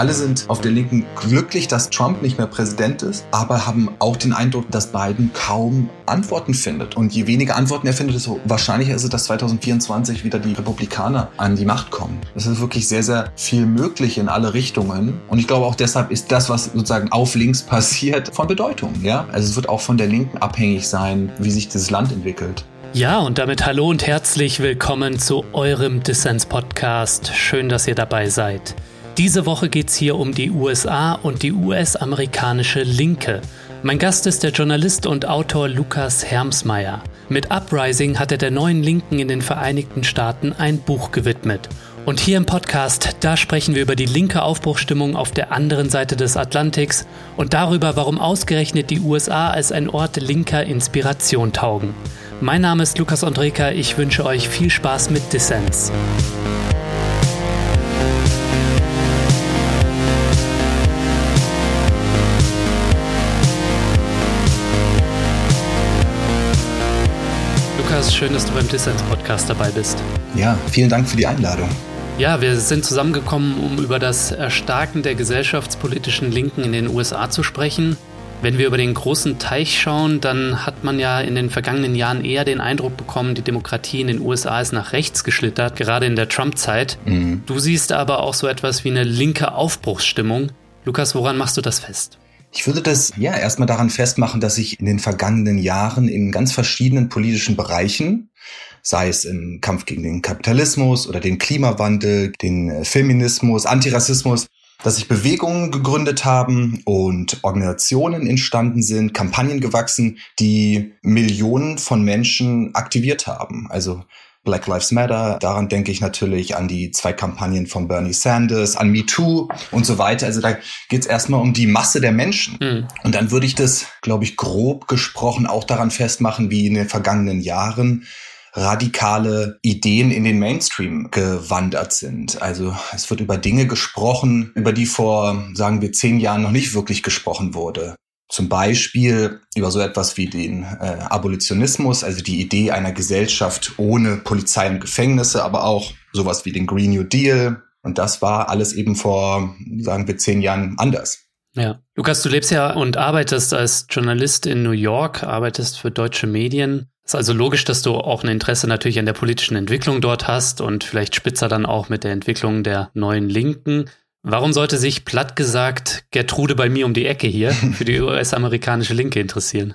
Alle sind auf der Linken glücklich, dass Trump nicht mehr Präsident ist, aber haben auch den Eindruck, dass Biden kaum Antworten findet. Und je weniger Antworten er findet, desto wahrscheinlicher ist es, dass 2024 wieder die Republikaner an die Macht kommen. Es ist wirklich sehr, sehr viel möglich in alle Richtungen. Und ich glaube auch deshalb ist das, was sozusagen auf links passiert, von Bedeutung. Ja? Also es wird auch von der Linken abhängig sein, wie sich dieses Land entwickelt. Ja, und damit hallo und herzlich willkommen zu eurem Dissens-Podcast. Schön, dass ihr dabei seid. Diese Woche geht es hier um die USA und die US-amerikanische Linke. Mein Gast ist der Journalist und Autor Lukas Hermsmeyer. Mit Uprising hat er der neuen Linken in den Vereinigten Staaten ein Buch gewidmet. Und hier im Podcast, da sprechen wir über die linke Aufbruchstimmung auf der anderen Seite des Atlantiks und darüber, warum ausgerechnet die USA als ein Ort linker Inspiration taugen. Mein Name ist Lukas Andreka, ich wünsche euch viel Spaß mit Dissens. Lukas, schön, dass du beim Dissens-Podcast dabei bist. Ja, vielen Dank für die Einladung. Ja, wir sind zusammengekommen, um über das Erstarken der gesellschaftspolitischen Linken in den USA zu sprechen. Wenn wir über den großen Teich schauen, dann hat man ja in den vergangenen Jahren eher den Eindruck bekommen, die Demokratie in den USA ist nach rechts geschlittert, gerade in der Trump-Zeit. Mhm. Du siehst aber auch so etwas wie eine linke Aufbruchsstimmung. Lukas, woran machst du das fest? Ich würde das ja erstmal daran festmachen, dass sich in den vergangenen Jahren in ganz verschiedenen politischen Bereichen, sei es im Kampf gegen den Kapitalismus oder den Klimawandel, den Feminismus, Antirassismus, dass sich Bewegungen gegründet haben und Organisationen entstanden sind, Kampagnen gewachsen, die Millionen von Menschen aktiviert haben. Also Black Lives Matter, daran denke ich natürlich an die zwei Kampagnen von Bernie Sanders, an MeToo und so weiter. Also da geht es erstmal um die Masse der Menschen. Mhm. Und dann würde ich das, glaube ich, grob gesprochen auch daran festmachen, wie in den vergangenen Jahren radikale Ideen in den Mainstream gewandert sind. Also es wird über Dinge gesprochen, über die vor, sagen wir, zehn Jahren noch nicht wirklich gesprochen wurde. Zum Beispiel über so etwas wie den äh, Abolitionismus, also die Idee einer Gesellschaft ohne Polizei und Gefängnisse, aber auch sowas wie den Green New Deal. Und das war alles eben vor, sagen wir, zehn Jahren anders. Ja. Lukas, du lebst ja und arbeitest als Journalist in New York, arbeitest für deutsche Medien. Ist also logisch, dass du auch ein Interesse natürlich an der politischen Entwicklung dort hast und vielleicht spitzer dann auch mit der Entwicklung der neuen Linken. Warum sollte sich platt gesagt Gertrude bei mir um die Ecke hier für die US-amerikanische Linke interessieren?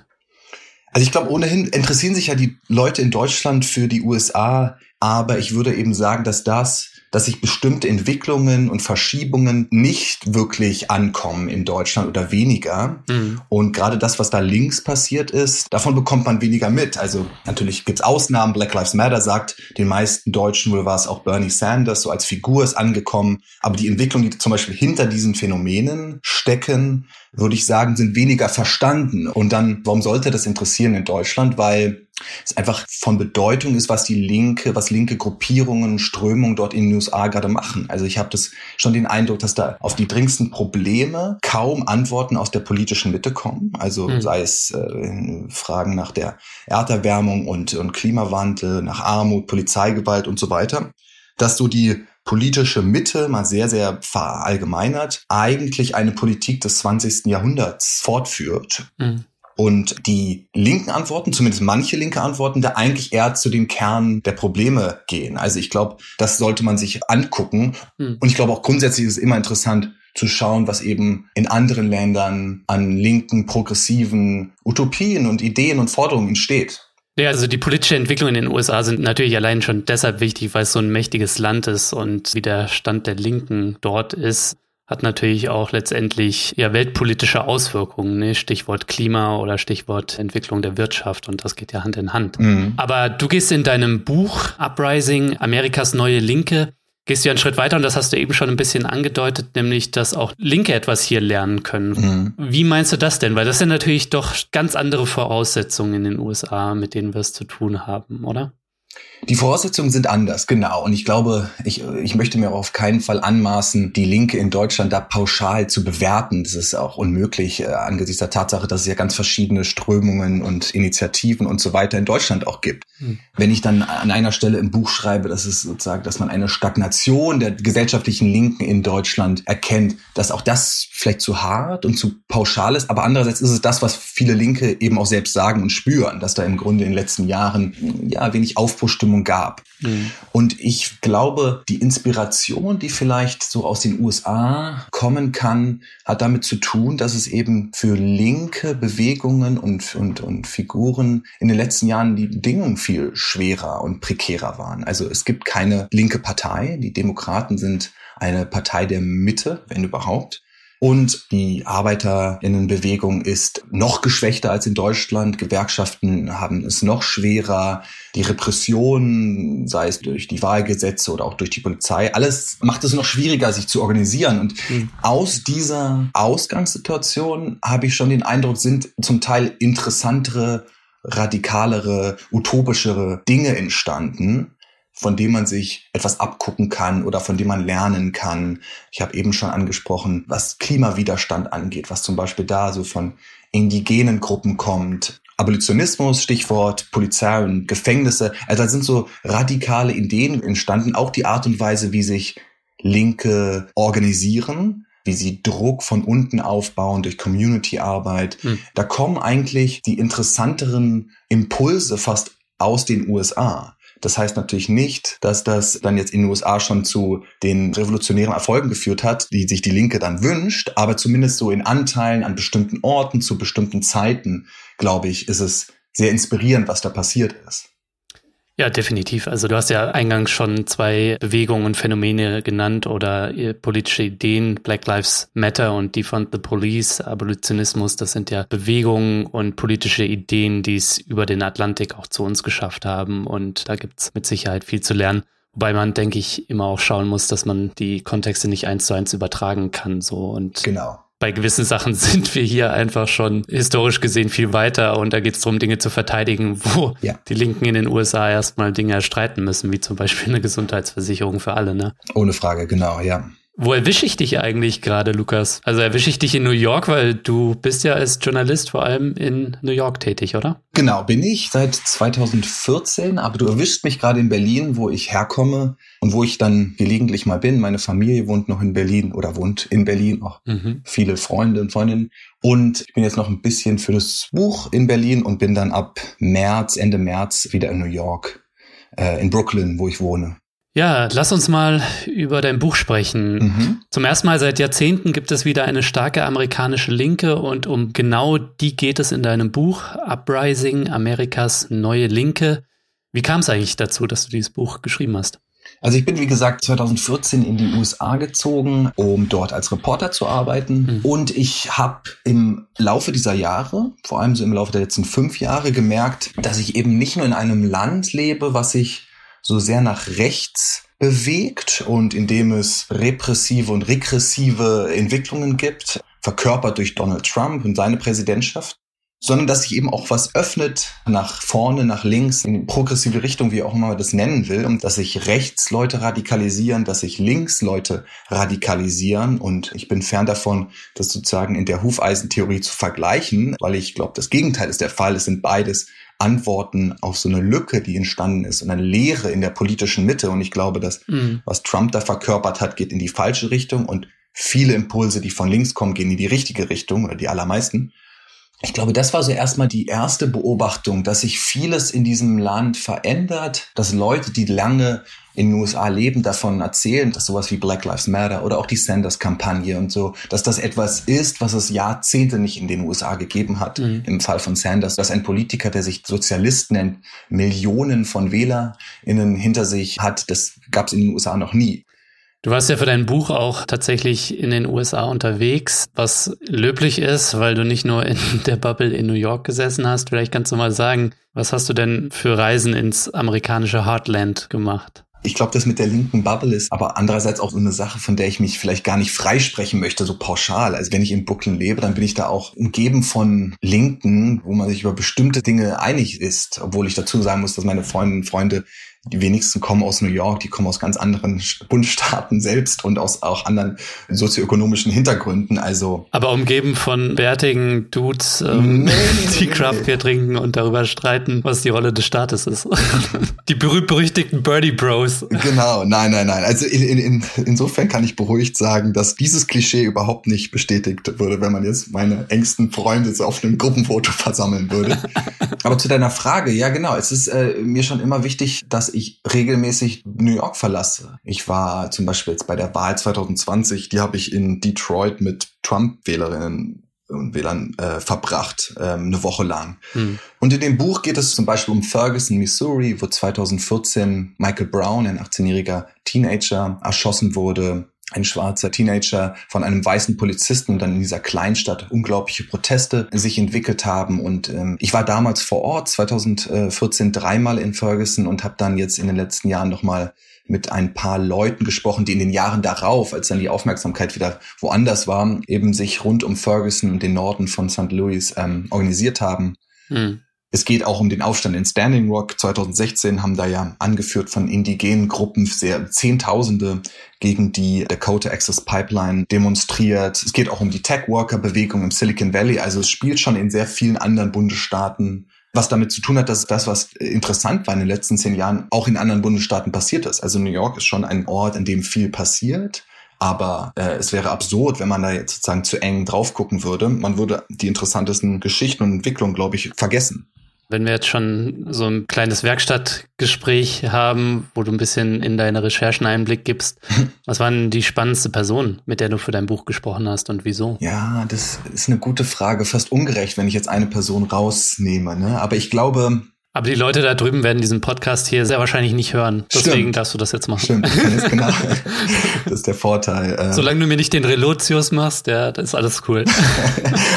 Also ich glaube, ohnehin interessieren sich ja die Leute in Deutschland für die USA, aber ich würde eben sagen, dass das dass sich bestimmte Entwicklungen und Verschiebungen nicht wirklich ankommen in Deutschland oder weniger. Mhm. Und gerade das, was da links passiert ist, davon bekommt man weniger mit. Also natürlich gibt's Ausnahmen. Black Lives Matter sagt den meisten Deutschen, wohl war es auch Bernie Sanders, so als Figur ist angekommen. Aber die Entwicklung, die zum Beispiel hinter diesen Phänomenen stecken, würde ich sagen, sind weniger verstanden. Und dann, warum sollte das interessieren in Deutschland? Weil es einfach von Bedeutung ist, was die linke, was linke Gruppierungen, Strömungen dort in den USA gerade machen. Also ich habe das schon den Eindruck, dass da auf die dringendsten Probleme kaum Antworten aus der politischen Mitte kommen. Also mhm. sei es äh, Fragen nach der Erderwärmung und, und Klimawandel, nach Armut, Polizeigewalt und so weiter. Dass so die politische Mitte, mal sehr, sehr verallgemeinert, eigentlich eine Politik des 20. Jahrhunderts fortführt. Mhm und die linken Antworten, zumindest manche linke Antworten, da eigentlich eher zu den Kern der Probleme gehen. Also ich glaube, das sollte man sich angucken. Hm. Und ich glaube auch grundsätzlich ist es immer interessant zu schauen, was eben in anderen Ländern an linken, progressiven Utopien und Ideen und Forderungen entsteht. Ja, also die politische Entwicklung in den USA sind natürlich allein schon deshalb wichtig, weil es so ein mächtiges Land ist und wie der Stand der Linken dort ist hat natürlich auch letztendlich ja weltpolitische Auswirkungen, ne? Stichwort Klima oder Stichwort Entwicklung der Wirtschaft und das geht ja Hand in Hand. Mhm. Aber du gehst in deinem Buch Uprising, Amerikas neue Linke, gehst du einen Schritt weiter und das hast du eben schon ein bisschen angedeutet, nämlich, dass auch Linke etwas hier lernen können. Mhm. Wie meinst du das denn? Weil das sind natürlich doch ganz andere Voraussetzungen in den USA, mit denen wir es zu tun haben, oder? Die Voraussetzungen sind anders, genau. Und ich glaube, ich, ich möchte mir auch auf keinen Fall anmaßen, die Linke in Deutschland da pauschal zu bewerten. Das ist auch unmöglich äh, angesichts der Tatsache, dass es ja ganz verschiedene Strömungen und Initiativen und so weiter in Deutschland auch gibt. Hm. Wenn ich dann an einer Stelle im Buch schreibe, dass es sozusagen, dass man eine Stagnation der gesellschaftlichen Linken in Deutschland erkennt, dass auch das vielleicht zu hart und zu pauschal ist. Aber andererseits ist es das, was viele Linke eben auch selbst sagen und spüren, dass da im Grunde in den letzten Jahren ja wenig Aufbruchstimmung Stimmung gab. Mhm. Und ich glaube, die Inspiration, die vielleicht so aus den USA kommen kann, hat damit zu tun, dass es eben für linke Bewegungen und, und, und Figuren in den letzten Jahren die Bedingungen viel schwerer und prekärer waren. Also es gibt keine linke Partei. Die Demokraten sind eine Partei der Mitte, wenn überhaupt. Und die Arbeiterinnenbewegung ist noch geschwächter als in Deutschland. Gewerkschaften haben es noch schwerer. Die Repression, sei es durch die Wahlgesetze oder auch durch die Polizei, alles macht es noch schwieriger, sich zu organisieren. Und mhm. aus dieser Ausgangssituation habe ich schon den Eindruck, sind zum Teil interessantere radikalere, utopischere Dinge entstanden, von dem man sich etwas abgucken kann oder von dem man lernen kann. Ich habe eben schon angesprochen, was Klimawiderstand angeht, was zum Beispiel da so von indigenen Gruppen kommt. Abolitionismus, Stichwort Polizei und Gefängnisse. Also da sind so radikale Ideen entstanden, auch die Art und Weise, wie sich Linke organisieren, wie sie Druck von unten aufbauen durch Community-Arbeit. Hm. Da kommen eigentlich die interessanteren Impulse fast aus den USA. Das heißt natürlich nicht, dass das dann jetzt in den USA schon zu den revolutionären Erfolgen geführt hat, die sich die Linke dann wünscht, aber zumindest so in Anteilen an bestimmten Orten zu bestimmten Zeiten, glaube ich, ist es sehr inspirierend, was da passiert ist. Ja, definitiv. Also du hast ja eingangs schon zwei Bewegungen und Phänomene genannt oder äh, politische Ideen, Black Lives Matter und Defund the Police, Abolitionismus, das sind ja Bewegungen und politische Ideen, die es über den Atlantik auch zu uns geschafft haben und da gibt's mit Sicherheit viel zu lernen. Wobei man, denke ich, immer auch schauen muss, dass man die Kontexte nicht eins zu eins übertragen kann. So und genau bei gewissen Sachen sind wir hier einfach schon historisch gesehen viel weiter und da geht es darum, Dinge zu verteidigen, wo ja. die Linken in den USA erstmal Dinge erstreiten müssen, wie zum Beispiel eine Gesundheitsversicherung für alle. Ne? Ohne Frage, genau, ja. Wo erwische ich dich eigentlich gerade, Lukas? Also erwische ich dich in New York, weil du bist ja als Journalist vor allem in New York tätig, oder? Genau, bin ich seit 2014, aber du erwischst mich gerade in Berlin, wo ich herkomme und wo ich dann gelegentlich mal bin. Meine Familie wohnt noch in Berlin oder wohnt in Berlin, auch mhm. viele Freunde und Freundinnen. Und ich bin jetzt noch ein bisschen für das Buch in Berlin und bin dann ab März, Ende März wieder in New York, äh, in Brooklyn, wo ich wohne. Ja, lass uns mal über dein Buch sprechen. Mhm. Zum ersten Mal seit Jahrzehnten gibt es wieder eine starke amerikanische Linke und um genau die geht es in deinem Buch Uprising, Amerikas neue Linke. Wie kam es eigentlich dazu, dass du dieses Buch geschrieben hast? Also ich bin, wie gesagt, 2014 in die USA gezogen, um dort als Reporter zu arbeiten. Mhm. Und ich habe im Laufe dieser Jahre, vor allem so im Laufe der letzten fünf Jahre, gemerkt, dass ich eben nicht nur in einem Land lebe, was ich so sehr nach rechts bewegt und indem es repressive und regressive Entwicklungen gibt, verkörpert durch Donald Trump und seine Präsidentschaft, sondern dass sich eben auch was öffnet nach vorne, nach links, in progressive Richtung, wie auch immer man das nennen will, und dass sich rechts Leute radikalisieren, dass sich links Leute radikalisieren. Und ich bin fern davon, das sozusagen in der Hufeisentheorie zu vergleichen, weil ich glaube, das Gegenteil ist der Fall. Es sind beides Antworten auf so eine Lücke, die entstanden ist und eine Leere in der politischen Mitte. Und ich glaube, dass mhm. was Trump da verkörpert hat, geht in die falsche Richtung und viele Impulse, die von links kommen, gehen in die richtige Richtung oder die allermeisten. Ich glaube, das war so erstmal die erste Beobachtung, dass sich vieles in diesem Land verändert, dass Leute, die lange in den USA leben, davon erzählen, dass sowas wie Black Lives Matter oder auch die Sanders-Kampagne und so, dass das etwas ist, was es Jahrzehnte nicht in den USA gegeben hat. Mhm. Im Fall von Sanders, dass ein Politiker, der sich Sozialist nennt, Millionen von WählerInnen hinter sich hat, das gab es in den USA noch nie. Du warst ja für dein Buch auch tatsächlich in den USA unterwegs, was löblich ist, weil du nicht nur in der Bubble in New York gesessen hast. Vielleicht kannst du mal sagen, was hast du denn für Reisen ins amerikanische Heartland gemacht? Ich glaube, das mit der linken Bubble ist aber andererseits auch so eine Sache, von der ich mich vielleicht gar nicht freisprechen möchte, so pauschal. Also wenn ich in Brooklyn lebe, dann bin ich da auch umgeben von Linken, wo man sich über bestimmte Dinge einig ist, obwohl ich dazu sagen muss, dass meine Freundinnen und Freunde die wenigsten kommen aus New York, die kommen aus ganz anderen Bundesstaaten selbst und aus auch anderen sozioökonomischen Hintergründen. Also aber umgeben von bärtigen Dudes, ähm, nee, die Craft Beer trinken und darüber streiten, was die Rolle des Staates ist. die berühmt-berüchtigten Birdie Bros. Genau, nein, nein, nein. Also in, in, in, insofern kann ich beruhigt sagen, dass dieses Klischee überhaupt nicht bestätigt würde, wenn man jetzt meine engsten Freunde so auf einem Gruppenfoto versammeln würde. aber zu deiner Frage, ja genau, es ist äh, mir schon immer wichtig, dass ich regelmäßig New York verlasse. Ich war zum Beispiel jetzt bei der Wahl 2020, die habe ich in Detroit mit Trump-Wählerinnen und Wählern äh, verbracht, ähm, eine Woche lang. Hm. Und in dem Buch geht es zum Beispiel um Ferguson, Missouri, wo 2014 Michael Brown, ein 18-jähriger Teenager, erschossen wurde ein schwarzer Teenager von einem weißen Polizisten und dann in dieser Kleinstadt unglaubliche Proteste sich entwickelt haben. Und ähm, ich war damals vor Ort, 2014 dreimal in Ferguson und habe dann jetzt in den letzten Jahren nochmal mit ein paar Leuten gesprochen, die in den Jahren darauf, als dann die Aufmerksamkeit wieder woanders war, eben sich rund um Ferguson und den Norden von St. Louis ähm, organisiert haben. Hm. Es geht auch um den Aufstand in Standing Rock. 2016 haben da ja angeführt von indigenen Gruppen sehr Zehntausende gegen die Dakota Access Pipeline demonstriert. Es geht auch um die Tech Worker Bewegung im Silicon Valley. Also es spielt schon in sehr vielen anderen Bundesstaaten was damit zu tun hat, dass das, was interessant war in den letzten zehn Jahren, auch in anderen Bundesstaaten passiert ist. Also New York ist schon ein Ort, in dem viel passiert. Aber äh, es wäre absurd, wenn man da jetzt sozusagen zu eng drauf gucken würde. Man würde die interessantesten Geschichten und Entwicklungen, glaube ich, vergessen. Wenn wir jetzt schon so ein kleines Werkstattgespräch haben, wo du ein bisschen in deine Recherchen Einblick gibst, was war denn die spannendste Person, mit der du für dein Buch gesprochen hast und wieso? Ja, das ist eine gute Frage. Fast ungerecht, wenn ich jetzt eine Person rausnehme. Ne? Aber ich glaube, aber die Leute da drüben werden diesen Podcast hier sehr wahrscheinlich nicht hören. Deswegen Stimmt. darfst du das jetzt machen. Stimmt, das, genau. das ist der Vorteil. Äh. Solange du mir nicht den Relotius machst, ja, das ist alles cool.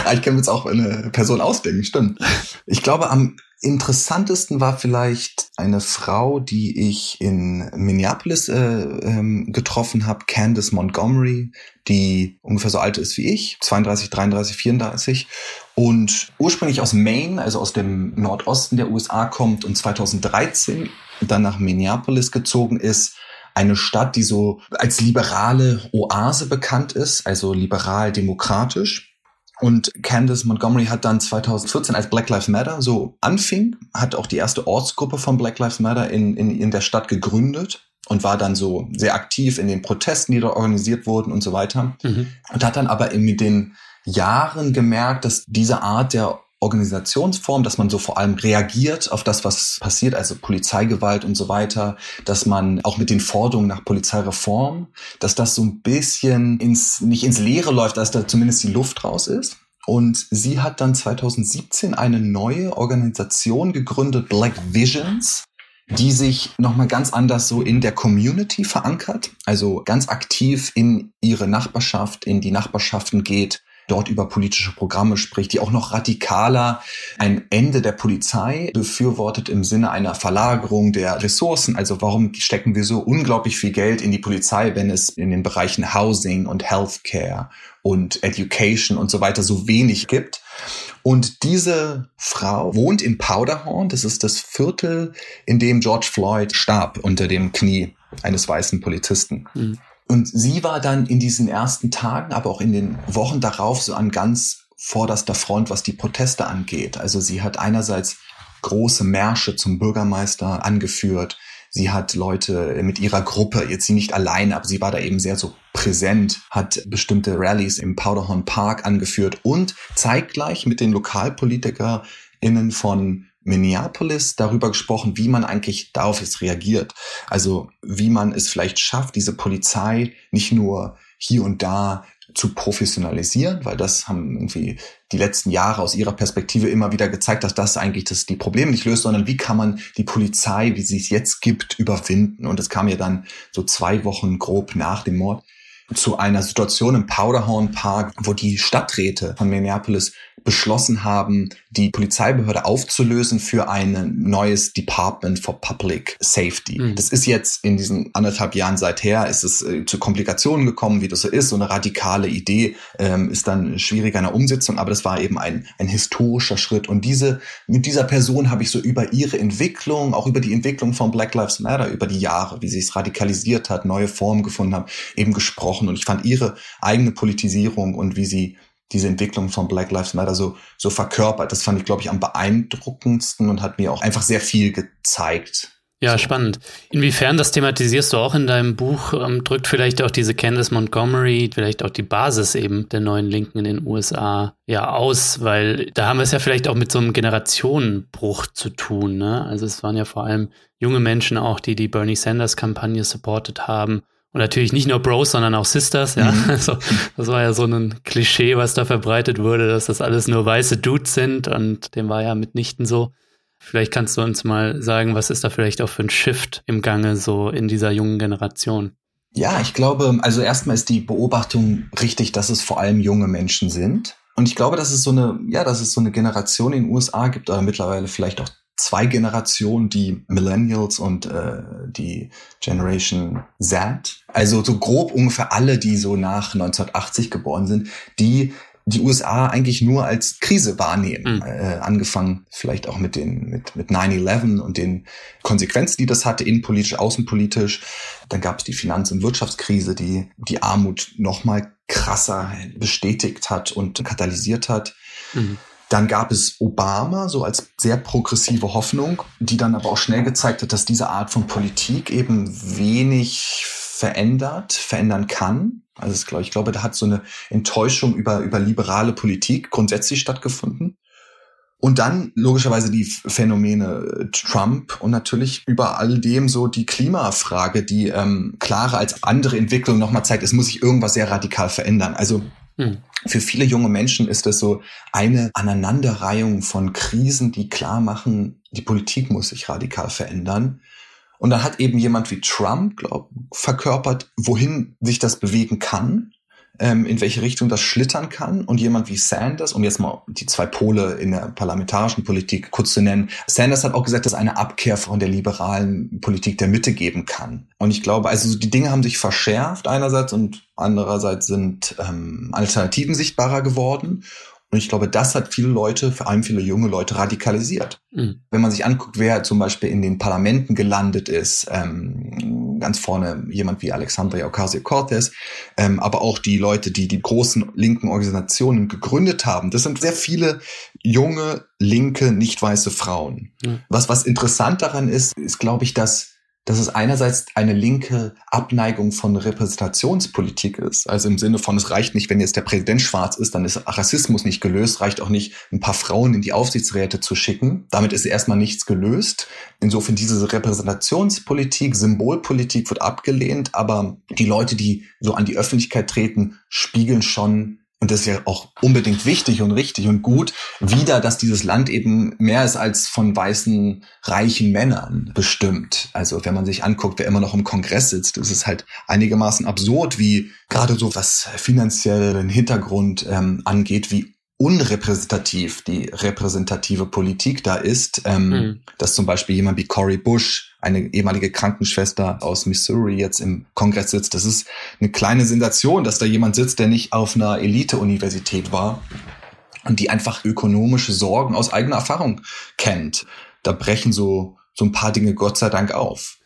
Ah, ich kann mir jetzt auch eine Person ausdenken, stimmt. Ich glaube, am interessantesten war vielleicht eine Frau, die ich in Minneapolis äh, ähm, getroffen habe, Candace Montgomery, die ungefähr so alt ist wie ich, 32, 33, 34 und ursprünglich aus Maine, also aus dem Nordosten der USA kommt und 2013 dann nach Minneapolis gezogen ist. Eine Stadt, die so als liberale Oase bekannt ist, also liberal-demokratisch und Candace Montgomery hat dann 2014, als Black Lives Matter so anfing, hat auch die erste Ortsgruppe von Black Lives Matter in, in, in der Stadt gegründet und war dann so sehr aktiv in den Protesten, die da organisiert wurden und so weiter. Mhm. Und hat dann aber mit den Jahren gemerkt, dass diese Art der Organisationsform, dass man so vor allem reagiert auf das, was passiert, also Polizeigewalt und so weiter, dass man auch mit den Forderungen nach Polizeireform, dass das so ein bisschen ins, nicht ins Leere läuft, dass da zumindest die Luft raus ist. Und sie hat dann 2017 eine neue Organisation gegründet, Black Visions, die sich nochmal ganz anders so in der Community verankert, also ganz aktiv in ihre Nachbarschaft, in die Nachbarschaften geht, dort über politische Programme spricht, die auch noch radikaler ein Ende der Polizei befürwortet im Sinne einer Verlagerung der Ressourcen. Also warum stecken wir so unglaublich viel Geld in die Polizei, wenn es in den Bereichen Housing und Healthcare und Education und so weiter so wenig gibt? Und diese Frau wohnt in Powderhorn. Das ist das Viertel, in dem George Floyd starb unter dem Knie eines weißen Polizisten. Mhm. Und sie war dann in diesen ersten Tagen, aber auch in den Wochen darauf so an ganz vorderster Front, was die Proteste angeht. Also sie hat einerseits große Märsche zum Bürgermeister angeführt. Sie hat Leute mit ihrer Gruppe, jetzt sie nicht allein, aber sie war da eben sehr so präsent, hat bestimmte Rallyes im Powderhorn Park angeführt und zeitgleich mit den LokalpolitikerInnen von Minneapolis darüber gesprochen, wie man eigentlich darauf jetzt reagiert. Also wie man es vielleicht schafft, diese Polizei nicht nur hier und da zu professionalisieren, weil das haben irgendwie die letzten Jahre aus ihrer Perspektive immer wieder gezeigt, dass das eigentlich das die Probleme nicht löst, sondern wie kann man die Polizei, wie sie es jetzt gibt, überwinden. Und es kam ja dann so zwei Wochen grob nach dem Mord zu einer Situation im Powderhorn Park, wo die Stadträte von Minneapolis beschlossen haben, die Polizeibehörde aufzulösen für ein neues Department for Public Safety. Mhm. Das ist jetzt in diesen anderthalb Jahren seither, ist es äh, zu Komplikationen gekommen, wie das so ist. So eine radikale Idee ähm, ist dann schwieriger in der Umsetzung, aber das war eben ein, ein historischer Schritt. Und diese, mit dieser Person habe ich so über ihre Entwicklung, auch über die Entwicklung von Black Lives Matter, über die Jahre, wie sie es radikalisiert hat, neue Formen gefunden haben, eben gesprochen. Und ich fand ihre eigene Politisierung und wie sie diese Entwicklung von Black Lives Matter so, so verkörpert. Das fand ich, glaube ich, am beeindruckendsten und hat mir auch einfach sehr viel gezeigt. Ja, so. spannend. Inwiefern, das thematisierst du auch in deinem Buch, ähm, drückt vielleicht auch diese Candace Montgomery, vielleicht auch die Basis eben der neuen Linken in den USA ja aus, weil da haben wir es ja vielleicht auch mit so einem Generationenbruch zu tun. Ne? Also es waren ja vor allem junge Menschen auch, die die Bernie Sanders Kampagne supportet haben und natürlich nicht nur Bros, sondern auch Sisters, ja. Mhm. Also, das war ja so ein Klischee, was da verbreitet wurde, dass das alles nur weiße Dudes sind und dem war ja mitnichten so. Vielleicht kannst du uns mal sagen, was ist da vielleicht auch für ein Shift im Gange so in dieser jungen Generation? Ja, ich glaube, also erstmal ist die Beobachtung richtig, dass es vor allem junge Menschen sind. Und ich glaube, dass es so eine, ja, dass es so eine Generation in den USA gibt, oder mittlerweile vielleicht auch zwei Generationen, die Millennials und äh, die Generation Z. Also so grob ungefähr alle, die so nach 1980 geboren sind, die die USA eigentlich nur als Krise wahrnehmen. Mhm. Äh, angefangen vielleicht auch mit den mit mit 9/11 und den Konsequenzen, die das hatte, innenpolitisch, außenpolitisch. Dann gab es die Finanz- und Wirtschaftskrise, die die Armut noch mal krasser bestätigt hat und katalysiert hat. Mhm. Dann gab es Obama, so als sehr progressive Hoffnung, die dann aber auch schnell gezeigt hat, dass diese Art von Politik eben wenig verändert, verändern kann. Also ich glaube, da hat so eine Enttäuschung über, über liberale Politik grundsätzlich stattgefunden. Und dann logischerweise die Phänomene Trump und natürlich über all dem so die Klimafrage, die ähm, klarer als andere Entwicklung nochmal zeigt, es muss sich irgendwas sehr radikal verändern. Also hm. Für viele junge Menschen ist das so eine Aneinanderreihung von Krisen, die klar machen, die Politik muss sich radikal verändern. Und dann hat eben jemand wie Trump, glaub, verkörpert, wohin sich das bewegen kann ähm, in welche Richtung das schlittern kann. Und jemand wie Sanders, um jetzt mal die zwei Pole in der parlamentarischen Politik kurz zu nennen, Sanders hat auch gesagt, dass eine Abkehr von der liberalen Politik der Mitte geben kann. Und ich glaube, also die Dinge haben sich verschärft einerseits und andererseits sind ähm, Alternativen sichtbarer geworden. Und ich glaube, das hat viele Leute, vor allem viele junge Leute, radikalisiert. Mhm. Wenn man sich anguckt, wer zum Beispiel in den Parlamenten gelandet ist, ähm, ganz vorne jemand wie Alexandria Ocasio-Cortez, ähm, aber auch die Leute, die die großen linken Organisationen gegründet haben, das sind sehr viele junge, linke, nicht weiße Frauen. Mhm. Was, was interessant daran ist, ist, glaube ich, dass dass es einerseits eine linke Abneigung von Repräsentationspolitik ist. Also im Sinne von, es reicht nicht, wenn jetzt der Präsident schwarz ist, dann ist Rassismus nicht gelöst, reicht auch nicht, ein paar Frauen in die Aufsichtsräte zu schicken. Damit ist erstmal nichts gelöst. Insofern diese Repräsentationspolitik, Symbolpolitik wird abgelehnt, aber die Leute, die so an die Öffentlichkeit treten, spiegeln schon und das ist ja auch unbedingt wichtig und richtig und gut, wieder, dass dieses Land eben mehr ist als von weißen, reichen Männern bestimmt. Also wenn man sich anguckt, wer immer noch im Kongress sitzt, ist es halt einigermaßen absurd, wie gerade so was finanziellen Hintergrund ähm, angeht, wie unrepräsentativ die repräsentative Politik da ist, ähm, mhm. dass zum Beispiel jemand wie Cory Bush, eine ehemalige Krankenschwester aus Missouri, jetzt im Kongress sitzt. Das ist eine kleine Sensation, dass da jemand sitzt, der nicht auf einer Elite-Universität war und die einfach ökonomische Sorgen aus eigener Erfahrung kennt. Da brechen so, so ein paar Dinge Gott sei Dank auf.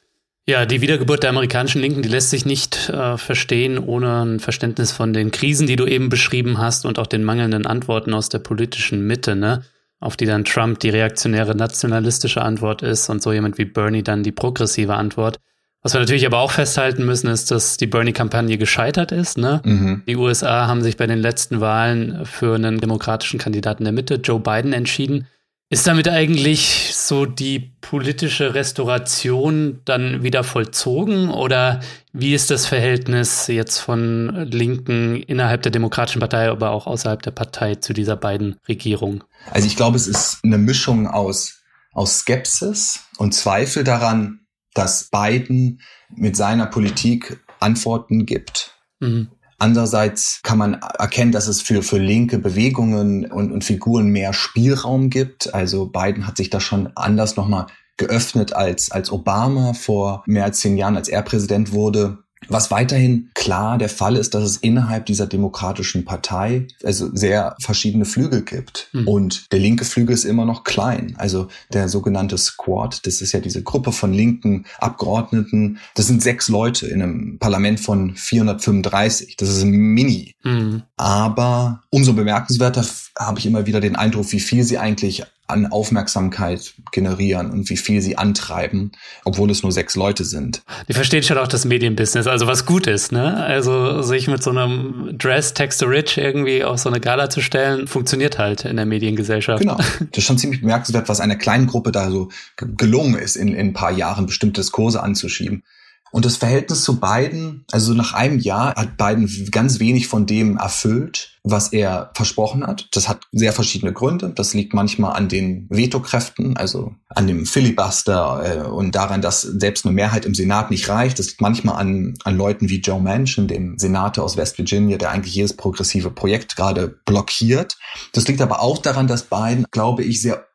Ja, die Wiedergeburt der amerikanischen Linken, die lässt sich nicht äh, verstehen ohne ein Verständnis von den Krisen, die du eben beschrieben hast und auch den mangelnden Antworten aus der politischen Mitte, ne? Auf die dann Trump die reaktionäre nationalistische Antwort ist und so jemand wie Bernie dann die progressive Antwort. Was wir natürlich aber auch festhalten müssen, ist, dass die Bernie-Kampagne gescheitert ist. Ne? Mhm. Die USA haben sich bei den letzten Wahlen für einen demokratischen Kandidaten der Mitte, Joe Biden, entschieden. Ist damit eigentlich so die politische Restauration dann wieder vollzogen oder wie ist das Verhältnis jetzt von Linken innerhalb der Demokratischen Partei, aber auch außerhalb der Partei zu dieser beiden Regierungen? Also ich glaube, es ist eine Mischung aus, aus Skepsis und Zweifel daran, dass Biden mit seiner Politik Antworten gibt Mhm. Andererseits kann man erkennen, dass es für, für linke Bewegungen und, und Figuren mehr Spielraum gibt. Also Biden hat sich da schon anders nochmal geöffnet als, als Obama vor mehr als zehn Jahren, als er Präsident wurde. Was weiterhin klar der Fall ist, dass es innerhalb dieser demokratischen Partei also sehr verschiedene Flügel gibt. Mhm. Und der linke Flügel ist immer noch klein. Also der sogenannte Squad, das ist ja diese Gruppe von linken Abgeordneten. Das sind sechs Leute in einem Parlament von 435. Das ist ein Mini. Mhm. Aber umso bemerkenswerter habe ich immer wieder den Eindruck, wie viel sie eigentlich an Aufmerksamkeit generieren und wie viel sie antreiben, obwohl es nur sechs Leute sind. Die verstehen schon auch das Medienbusiness, also was gut ist, ne? Also sich mit so einem Dress Text to Rich irgendwie auf so eine Gala zu stellen, funktioniert halt in der Mediengesellschaft. Genau. Das ist schon ziemlich bemerkenswert, was einer kleinen Gruppe da so gelungen ist, in, in ein paar Jahren bestimmte Diskurse anzuschieben. Und das Verhältnis zu Biden, also nach einem Jahr hat Biden ganz wenig von dem erfüllt, was er versprochen hat. Das hat sehr verschiedene Gründe. Das liegt manchmal an den Vetokräften, also an dem Filibuster äh, und daran, dass selbst eine Mehrheit im Senat nicht reicht. Das liegt manchmal an, an Leuten wie Joe Manchin, dem Senator aus West Virginia, der eigentlich jedes progressive Projekt gerade blockiert. Das liegt aber auch daran, dass Biden, glaube ich, sehr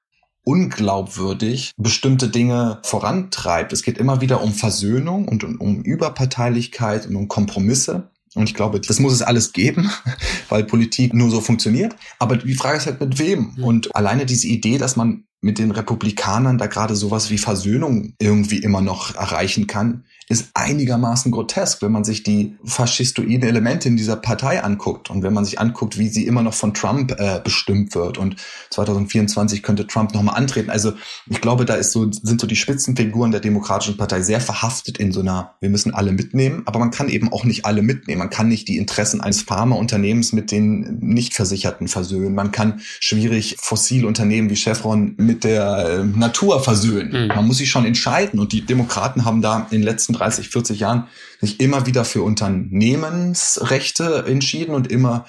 unglaubwürdig bestimmte Dinge vorantreibt. Es geht immer wieder um Versöhnung und um Überparteilichkeit und um Kompromisse. Und ich glaube, das muss es alles geben, weil Politik nur so funktioniert. Aber die Frage ist halt mit wem. Und alleine diese Idee, dass man mit den Republikanern da gerade sowas wie Versöhnung irgendwie immer noch erreichen kann, ist einigermaßen grotesk, wenn man sich die faschistoiden Elemente in dieser Partei anguckt und wenn man sich anguckt, wie sie immer noch von Trump äh, bestimmt wird. Und 2024 könnte Trump nochmal antreten. Also ich glaube, da ist so, sind so die Spitzenfiguren der Demokratischen Partei sehr verhaftet in so einer, wir müssen alle mitnehmen, aber man kann eben auch nicht alle mitnehmen. Man kann nicht die Interessen eines Pharmaunternehmens mit den Nichtversicherten versöhnen. Man kann schwierig fossile Unternehmen wie Chevron mit der äh, Natur versöhnen. Mhm. Man muss sich schon entscheiden. Und die Demokraten haben da in den letzten 30, 40 Jahren sich immer wieder für Unternehmensrechte entschieden und immer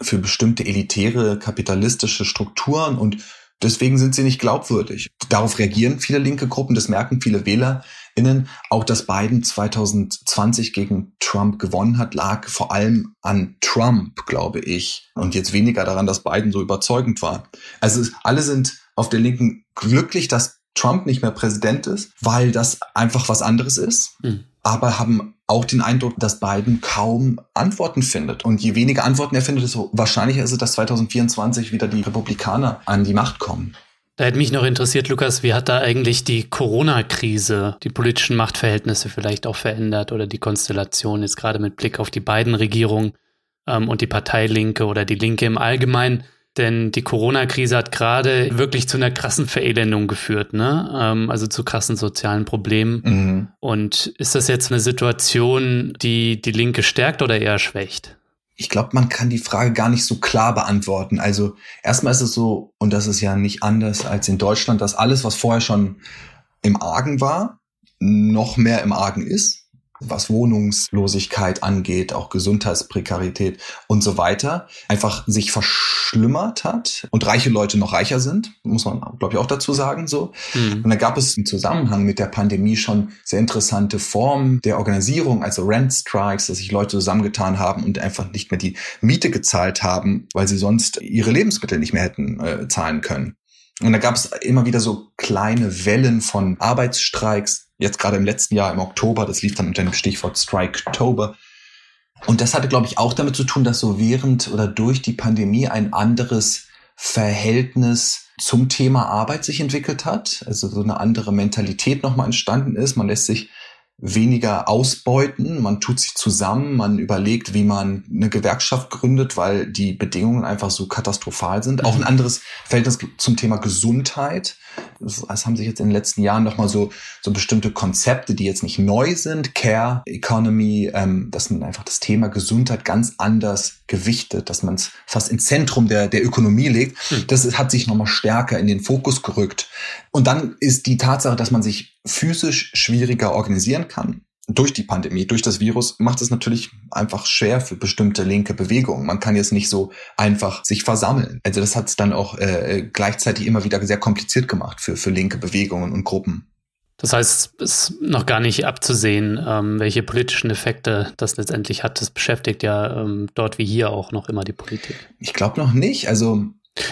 für bestimmte elitäre kapitalistische Strukturen und deswegen sind sie nicht glaubwürdig. Darauf reagieren viele linke Gruppen, das merken viele WählerInnen. Auch dass Biden 2020 gegen Trump gewonnen hat, lag vor allem an Trump, glaube ich. Und jetzt weniger daran, dass Biden so überzeugend war. Also alle sind auf der Linken glücklich, dass Trump nicht mehr Präsident ist, weil das einfach was anderes ist. Mhm. Aber haben auch den Eindruck, dass Biden kaum Antworten findet. Und je weniger Antworten er findet, desto wahrscheinlicher ist es, dass 2024 wieder die Republikaner an die Macht kommen. Da hätte mich noch interessiert, Lukas, wie hat da eigentlich die Corona-Krise die politischen Machtverhältnisse vielleicht auch verändert oder die Konstellation jetzt gerade mit Blick auf die beiden Regierungen ähm, und die Partei Linke oder die Linke im Allgemeinen? Denn die Corona-Krise hat gerade wirklich zu einer krassen Verelendung geführt, ne? Ähm, also zu krassen sozialen Problemen. Mhm. Und ist das jetzt eine Situation, die die Linke stärkt oder eher schwächt? Ich glaube, man kann die Frage gar nicht so klar beantworten. Also erstmal ist es so, und das ist ja nicht anders als in Deutschland, dass alles, was vorher schon im Argen war, noch mehr im Argen ist was Wohnungslosigkeit angeht, auch Gesundheitsprekarität und so weiter, einfach sich verschlimmert hat und reiche Leute noch reicher sind, muss man, glaube ich, auch dazu sagen, so. Mhm. Und da gab es im Zusammenhang mit der Pandemie schon sehr interessante Formen der Organisierung, also Rent Strikes, dass sich Leute zusammengetan haben und einfach nicht mehr die Miete gezahlt haben, weil sie sonst ihre Lebensmittel nicht mehr hätten äh, zahlen können. Und da gab es immer wieder so kleine Wellen von Arbeitsstreiks, jetzt gerade im letzten Jahr im Oktober, das lief dann unter dem Stichwort Strike-Tober. Und das hatte, glaube ich, auch damit zu tun, dass so während oder durch die Pandemie ein anderes Verhältnis zum Thema Arbeit sich entwickelt hat, also so eine andere Mentalität nochmal entstanden ist. Man lässt sich weniger ausbeuten, man tut sich zusammen, man überlegt, wie man eine Gewerkschaft gründet, weil die Bedingungen einfach so katastrophal sind. Auch ein mhm. anderes Verhältnis zum Thema Gesundheit. Es haben sich jetzt in den letzten Jahren nochmal so, so bestimmte Konzepte, die jetzt nicht neu sind, Care, Economy, ähm, dass man einfach das Thema Gesundheit ganz anders gewichtet, dass man es fast ins Zentrum der, der Ökonomie legt. Mhm. Das hat sich nochmal stärker in den Fokus gerückt. Und dann ist die Tatsache, dass man sich physisch schwieriger organisieren kann. Durch die Pandemie, durch das Virus macht es natürlich einfach schwer für bestimmte linke Bewegungen. Man kann jetzt nicht so einfach sich versammeln. Also das hat es dann auch äh, gleichzeitig immer wieder sehr kompliziert gemacht für, für linke Bewegungen und Gruppen. Das heißt, es ist noch gar nicht abzusehen, ähm, welche politischen Effekte das letztendlich hat. Das beschäftigt ja ähm, dort wie hier auch noch immer die Politik. Ich glaube noch nicht. Also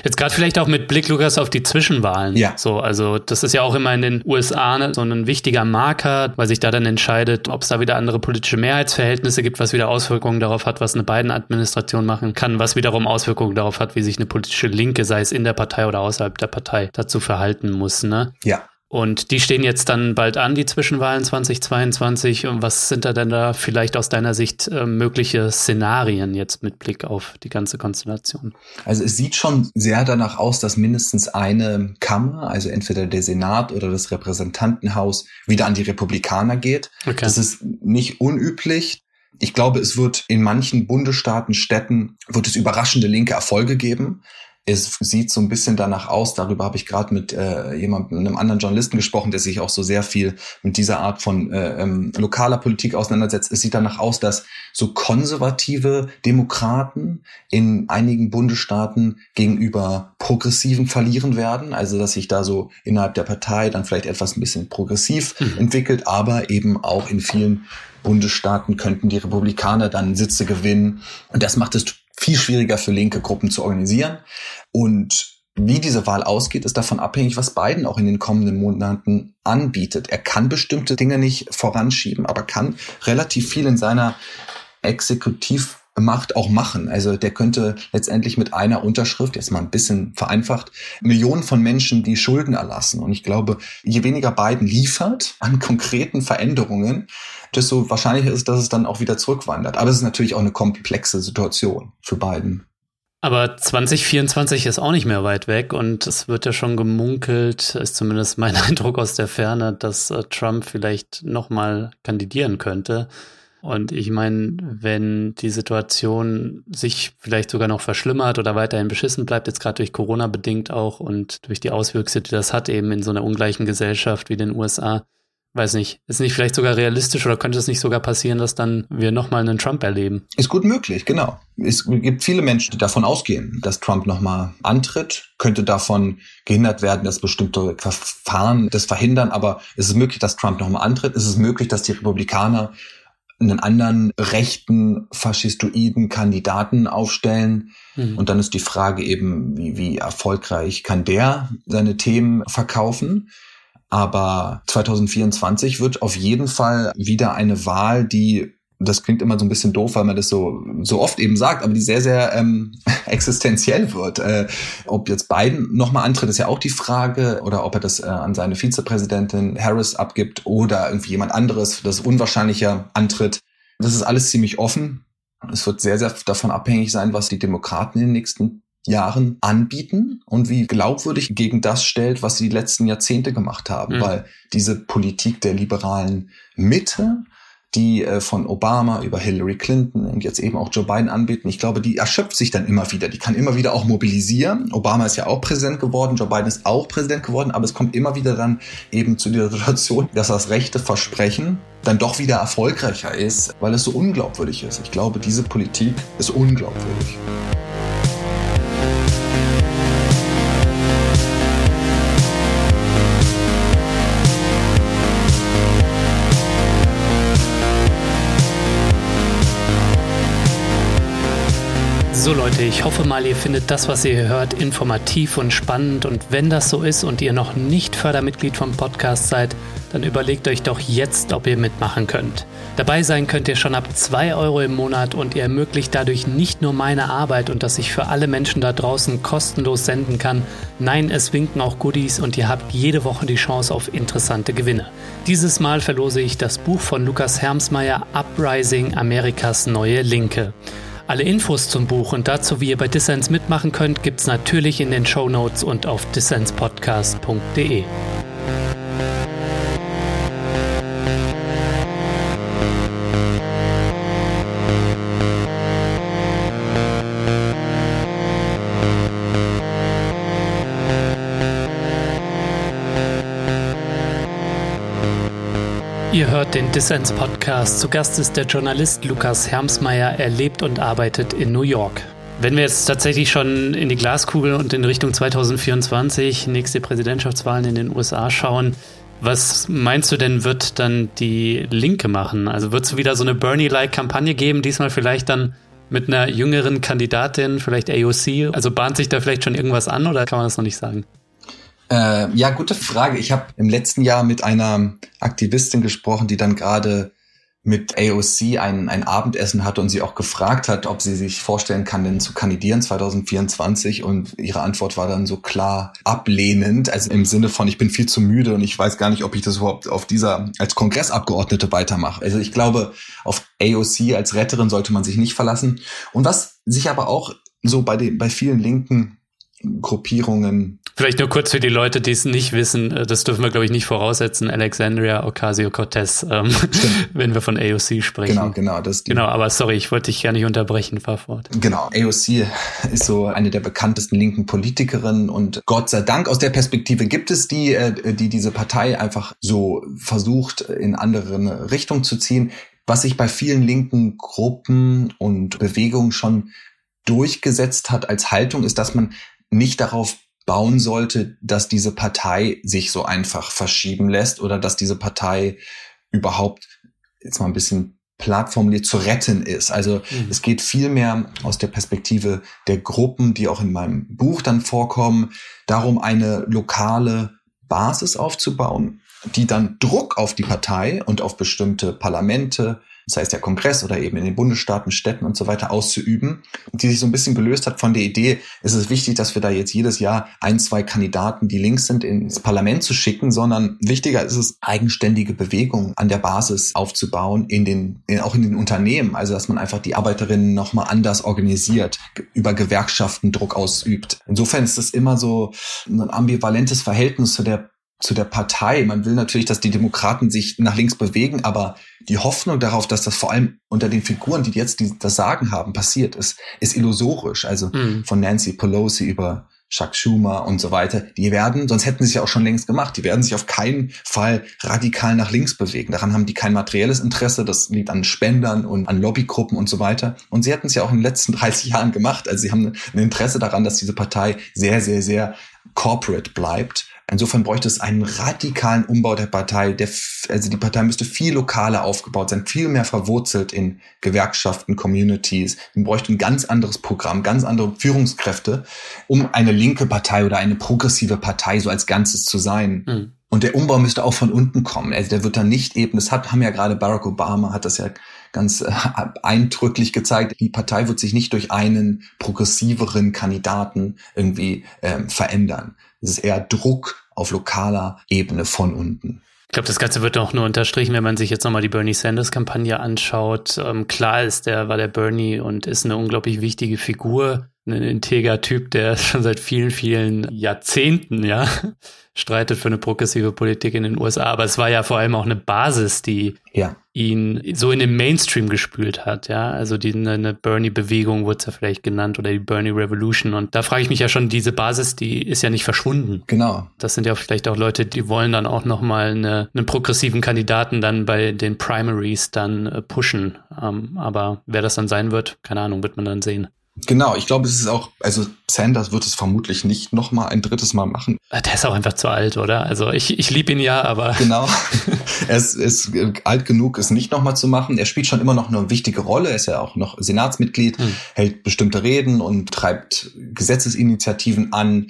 Jetzt gerade vielleicht auch mit Blick, Lukas, auf die Zwischenwahlen. Ja. So, also das ist ja auch immer in den USA ne, so ein wichtiger Marker, weil sich da dann entscheidet, ob es da wieder andere politische Mehrheitsverhältnisse gibt, was wieder Auswirkungen darauf hat, was eine Biden-Administration machen kann, was wiederum Auswirkungen darauf hat, wie sich eine politische Linke, sei es in der Partei oder außerhalb der Partei, dazu verhalten muss. Ne? Ja. Und die stehen jetzt dann bald an, die Zwischenwahlen 2022. Und was sind da denn da vielleicht aus deiner Sicht äh, mögliche Szenarien jetzt mit Blick auf die ganze Konstellation? Also es sieht schon sehr danach aus, dass mindestens eine Kammer, also entweder der Senat oder das Repräsentantenhaus, wieder an die Republikaner geht. Okay. Das ist nicht unüblich. Ich glaube, es wird in manchen Bundesstaaten, Städten, wird es überraschende linke Erfolge geben es sieht so ein bisschen danach aus, darüber habe ich gerade mit äh, jemandem, einem anderen Journalisten gesprochen, der sich auch so sehr viel mit dieser Art von äh, ähm, lokaler Politik auseinandersetzt. Es sieht danach aus, dass so konservative Demokraten in einigen Bundesstaaten gegenüber Progressiven verlieren werden. Also dass sich da so innerhalb der Partei dann vielleicht etwas ein bisschen progressiv mhm. entwickelt, aber eben auch in vielen Bundesstaaten könnten die Republikaner dann Sitze gewinnen. Und das macht es viel schwieriger für linke Gruppen zu organisieren. Und wie diese Wahl ausgeht, ist davon abhängig, was Biden auch in den kommenden Monaten anbietet. Er kann bestimmte Dinge nicht voranschieben, aber kann relativ viel in seiner Exekutivmacht auch machen. Also der könnte letztendlich mit einer Unterschrift, jetzt mal ein bisschen vereinfacht, Millionen von Menschen die Schulden erlassen. Und ich glaube, je weniger Biden liefert an konkreten Veränderungen, desto wahrscheinlicher ist, dass es dann auch wieder zurückwandert. Aber es ist natürlich auch eine komplexe Situation für Biden. Aber 2024 ist auch nicht mehr weit weg und es wird ja schon gemunkelt, ist zumindest mein Eindruck aus der Ferne, dass äh, Trump vielleicht nochmal kandidieren könnte. Und ich meine, wenn die Situation sich vielleicht sogar noch verschlimmert oder weiterhin beschissen bleibt, jetzt gerade durch Corona bedingt auch und durch die Auswüchse, die das hat eben in so einer ungleichen Gesellschaft wie den USA, weiß nicht, ist nicht vielleicht sogar realistisch oder könnte es nicht sogar passieren, dass dann wir nochmal einen Trump erleben? Ist gut möglich, genau. Es gibt viele Menschen, die davon ausgehen, dass Trump nochmal antritt, könnte davon gehindert werden, dass bestimmte Verfahren das verhindern, aber es ist möglich, dass Trump nochmal antritt. Es ist möglich, dass die Republikaner einen anderen rechten, faschistoiden Kandidaten aufstellen. Mhm. Und dann ist die Frage eben, wie, wie erfolgreich kann der seine Themen verkaufen? Aber 2024 wird auf jeden Fall wieder eine Wahl, die das klingt immer so ein bisschen doof, weil man das so so oft eben sagt, aber die sehr sehr ähm, existenziell wird. Äh, ob jetzt Biden nochmal antritt, ist ja auch die Frage, oder ob er das äh, an seine Vizepräsidentin Harris abgibt oder irgendwie jemand anderes, das unwahrscheinlicher antritt. Das ist alles ziemlich offen. Es wird sehr sehr davon abhängig sein, was die Demokraten in den nächsten Jahren anbieten und wie glaubwürdig gegen das stellt, was sie die letzten Jahrzehnte gemacht haben. Mhm. Weil diese Politik der liberalen Mitte, die äh, von Obama über Hillary Clinton und jetzt eben auch Joe Biden anbieten, ich glaube, die erschöpft sich dann immer wieder. Die kann immer wieder auch mobilisieren. Obama ist ja auch Präsident geworden, Joe Biden ist auch Präsident geworden, aber es kommt immer wieder dann eben zu dieser Situation, dass das rechte Versprechen dann doch wieder erfolgreicher ist, weil es so unglaubwürdig ist. Ich glaube, diese Politik ist unglaubwürdig. So Leute, ich hoffe mal, ihr findet das, was ihr hört, informativ und spannend. Und wenn das so ist und ihr noch nicht Fördermitglied vom Podcast seid, dann überlegt euch doch jetzt, ob ihr mitmachen könnt. Dabei sein könnt ihr schon ab 2 Euro im Monat und ihr ermöglicht dadurch nicht nur meine Arbeit und dass ich für alle Menschen da draußen kostenlos senden kann. Nein, es winken auch Goodies und ihr habt jede Woche die Chance auf interessante Gewinne. Dieses Mal verlose ich das Buch von Lukas Hermsmeyer Uprising Amerikas neue Linke. Alle Infos zum Buch und dazu, wie ihr bei Dissens mitmachen könnt, gibt's natürlich in den Show Notes und auf dissenspodcast.de. Hört den Dissens Podcast. Zu Gast ist der Journalist Lukas Hermsmeyer. Er lebt und arbeitet in New York. Wenn wir jetzt tatsächlich schon in die Glaskugel und in Richtung 2024, nächste Präsidentschaftswahlen in den USA schauen, Was meinst du denn, wird dann die Linke machen? Also wird es wieder so eine Bernie-like-Kampagne geben, diesmal vielleicht dann mit einer jüngeren Kandidatin, vielleicht AOC? Also bahnt sich da vielleicht schon irgendwas an oder kann man das noch nicht sagen? Äh, ja, gute Frage. Ich habe im letzten Jahr mit einer Aktivistin gesprochen, die dann gerade mit AOC ein, ein Abendessen hatte und sie auch gefragt hat, ob sie sich vorstellen kann, denn zu kandidieren 2024. Und ihre Antwort war dann so klar ablehnend, also im Sinne von, ich bin viel zu müde und ich weiß gar nicht, ob ich das überhaupt auf dieser, als Kongressabgeordnete weitermache. Also ich glaube, auf AOC als Retterin sollte man sich nicht verlassen. Und was sich aber auch so bei den, bei vielen linken Gruppierungen Vielleicht nur kurz für die Leute, die es nicht wissen, äh, das dürfen wir, glaube ich, nicht voraussetzen, Alexandria Ocasio-Cortez, ähm, wenn wir von AOC sprechen. Genau, genau. Das genau, aber sorry, ich wollte dich gar nicht unterbrechen, fahr fort. Genau, AOC ist so eine der bekanntesten linken Politikerinnen und Gott sei Dank aus der Perspektive gibt es die, äh, die diese Partei einfach so versucht, in andere Richtung zu ziehen. Was sich bei vielen linken Gruppen und Bewegungen schon durchgesetzt hat als Haltung, ist, dass man nicht darauf bauen sollte, dass diese Partei sich so einfach verschieben lässt oder dass diese Partei überhaupt jetzt mal ein bisschen platt formuliert zu retten ist. Also mhm. es geht viel mehr aus der Perspektive der Gruppen, die auch in meinem Buch dann vorkommen, darum eine lokale Basis aufzubauen, die dann Druck auf die Partei und auf bestimmte Parlamente, das heißt der Kongress oder eben in den Bundesstaaten, Städten und so weiter auszuüben, die sich so ein bisschen gelöst hat von der Idee, es ist wichtig, dass wir da jetzt jedes Jahr ein, zwei Kandidaten, die links sind, ins Parlament zu schicken, sondern wichtiger ist es, eigenständige Bewegungen an der Basis aufzubauen, in den, in, auch in den Unternehmen, also dass man einfach die Arbeiterinnen nochmal anders organisiert, über Gewerkschaften Druck ausübt. Insofern ist es immer so ein ambivalentes Verhältnis zu der zu der Partei. Man will natürlich, dass die Demokraten sich nach links bewegen, aber die Hoffnung darauf, dass das vor allem unter den Figuren, die jetzt die, das Sagen haben, passiert ist, ist illusorisch. Also mhm. von Nancy Pelosi über Chuck Schumer und so weiter, die werden, sonst hätten sie es ja auch schon längst gemacht, die werden sich auf keinen Fall radikal nach links bewegen. Daran haben die kein materielles Interesse, das liegt an Spendern und an Lobbygruppen und so weiter. Und sie hätten es ja auch in den letzten 30 Jahren gemacht. Also sie haben ein Interesse daran, dass diese Partei sehr, sehr, sehr corporate bleibt Insofern bräuchte es einen radikalen Umbau der Partei. Der, also die Partei müsste viel lokaler aufgebaut sein, viel mehr verwurzelt in Gewerkschaften, Communities. Man bräuchte ein ganz anderes Programm, ganz andere Führungskräfte, um eine linke Partei oder eine progressive Partei so als Ganzes zu sein. Mhm. Und der Umbau müsste auch von unten kommen. Also der wird dann nicht eben, das hat, haben ja gerade Barack Obama, hat das ja ganz äh, eindrücklich gezeigt, die Partei wird sich nicht durch einen progressiveren Kandidaten irgendwie ähm, verändern. Es ist eher Druck auf lokaler Ebene von unten. Ich glaube, das Ganze wird auch nur unterstrichen, wenn man sich jetzt nochmal die Bernie Sanders-Kampagne anschaut. Ähm, klar ist, der war der Bernie und ist eine unglaublich wichtige Figur, ein integer Typ, der schon seit vielen, vielen Jahrzehnten, ja, streitet für eine progressive Politik in den USA. Aber es war ja vor allem auch eine Basis, die ja. ihn so in den Mainstream gespült hat. Ja, also die eine Bernie-Bewegung wurde es ja vielleicht genannt oder die Bernie Revolution. Und da frage ich mich ja schon, diese Basis, die ist ja nicht verschwunden. Genau. Das sind ja vielleicht auch Leute, die wollen dann auch noch mal eine, einen progressiven Kandidaten dann bei den Primaries dann äh, pushen. Ähm, aber wer das dann sein wird, keine Ahnung, wird man dann sehen. Genau, ich glaube, es ist auch, also Sanders wird es vermutlich nicht noch mal ein drittes Mal machen. Der ist auch einfach zu alt, oder? Also ich, ich liebe ihn ja, aber. Genau. er ist, ist alt genug, es nicht noch mal zu machen. Er spielt schon immer noch eine wichtige Rolle. Er ist ja auch noch Senatsmitglied, hm. hält bestimmte Reden und treibt Gesetzesinitiativen an,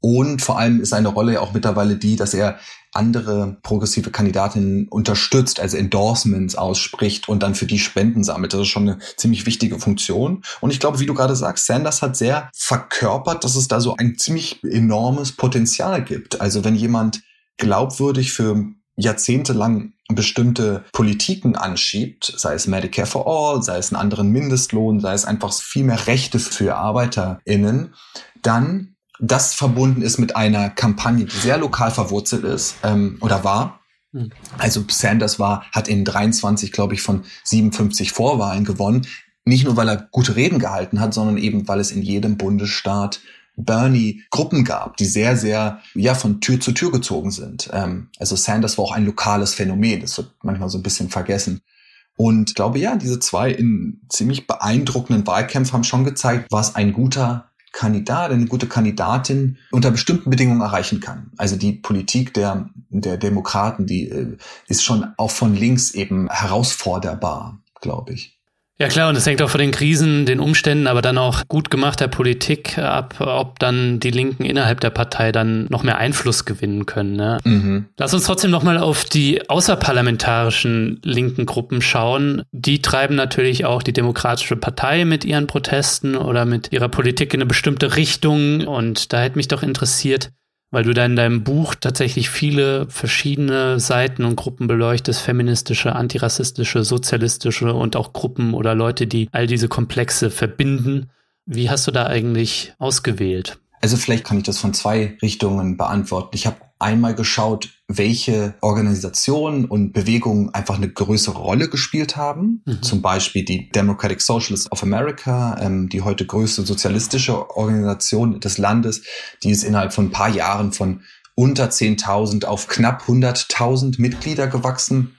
und vor allem ist seine Rolle ja auch mittlerweile die, dass er andere progressive Kandidatinnen unterstützt, also Endorsements ausspricht und dann für die Spenden sammelt. Das ist schon eine ziemlich wichtige Funktion. Und ich glaube, wie du gerade sagst, Sanders hat sehr verkörpert, dass es da so ein ziemlich enormes Potenzial gibt. Also wenn jemand glaubwürdig für jahrzehntelang bestimmte Politiken anschiebt, sei es Medicare for All, sei es einen anderen Mindestlohn, sei es einfach viel mehr Rechte für ArbeiterInnen, dann das verbunden ist mit einer Kampagne, die sehr lokal verwurzelt ist ähm, oder war. Hm. Also Sanders war, hat in 23, glaube ich, von 57 Vorwahlen gewonnen. Nicht nur, weil er gute Reden gehalten hat, sondern eben, weil es in jedem Bundesstaat Bernie Gruppen gab, die sehr, sehr ja von Tür zu Tür gezogen sind. Ähm, also Sanders war auch ein lokales Phänomen. Das wird manchmal so ein bisschen vergessen. Und ich glaube, ja, diese zwei in ziemlich beeindruckenden Wahlkämpfen haben schon gezeigt, was ein guter Kandidat, eine gute Kandidatin unter bestimmten Bedingungen erreichen kann. Also die Politik der, der Demokraten, die äh, ist schon auch von links eben herausforderbar, glaube ich. Ja klar, und es hängt auch von den Krisen, den Umständen, aber dann auch gut gemachter Politik ab, ob dann die Linken innerhalb der Partei dann noch mehr Einfluss gewinnen können. Ne? Mhm. Lass uns trotzdem nochmal auf die außerparlamentarischen linken Gruppen schauen. Die treiben natürlich auch die Demokratische Partei mit ihren Protesten oder mit ihrer Politik in eine bestimmte Richtung. Und da hätte mich doch interessiert, weil du da in deinem Buch tatsächlich viele verschiedene Seiten und Gruppen beleuchtest, feministische, antirassistische, sozialistische und auch Gruppen oder Leute, die all diese Komplexe verbinden. Wie hast du da eigentlich ausgewählt? Also vielleicht kann ich das von zwei Richtungen beantworten. Ich habe einmal geschaut, welche Organisationen und Bewegungen einfach eine größere Rolle gespielt haben. Mhm. Zum Beispiel die Democratic Socialists of America, ähm, die heute größte sozialistische Organisation des Landes, die ist innerhalb von ein paar Jahren von unter 10.000 auf knapp 100.000 Mitglieder gewachsen.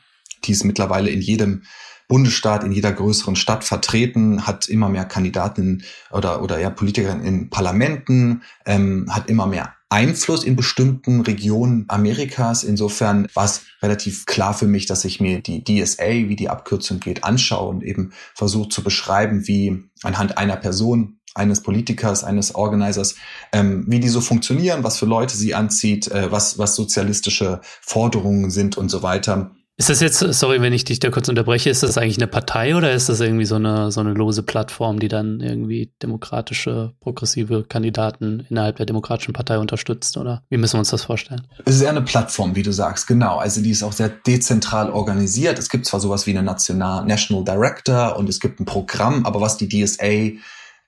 Die ist mittlerweile in jedem Bundesstaat in jeder größeren Stadt vertreten, hat immer mehr Kandidaten oder, oder ja Politiker in Parlamenten, ähm, hat immer mehr Einfluss in bestimmten Regionen Amerikas. Insofern war es relativ klar für mich, dass ich mir die DSA, wie die Abkürzung geht, anschaue und eben versuche zu beschreiben, wie anhand einer Person eines Politikers, eines Organizers, ähm, wie die so funktionieren, was für Leute sie anzieht, äh, was, was sozialistische Forderungen sind und so weiter. Ist das jetzt, sorry, wenn ich dich da kurz unterbreche, ist das eigentlich eine Partei oder ist das irgendwie so eine, so eine lose Plattform, die dann irgendwie demokratische, progressive Kandidaten innerhalb der Demokratischen Partei unterstützt oder wie müssen wir uns das vorstellen? Es ist eher eine Plattform, wie du sagst, genau. Also die ist auch sehr dezentral organisiert. Es gibt zwar sowas wie eine National, National Director und es gibt ein Programm, aber was die DSA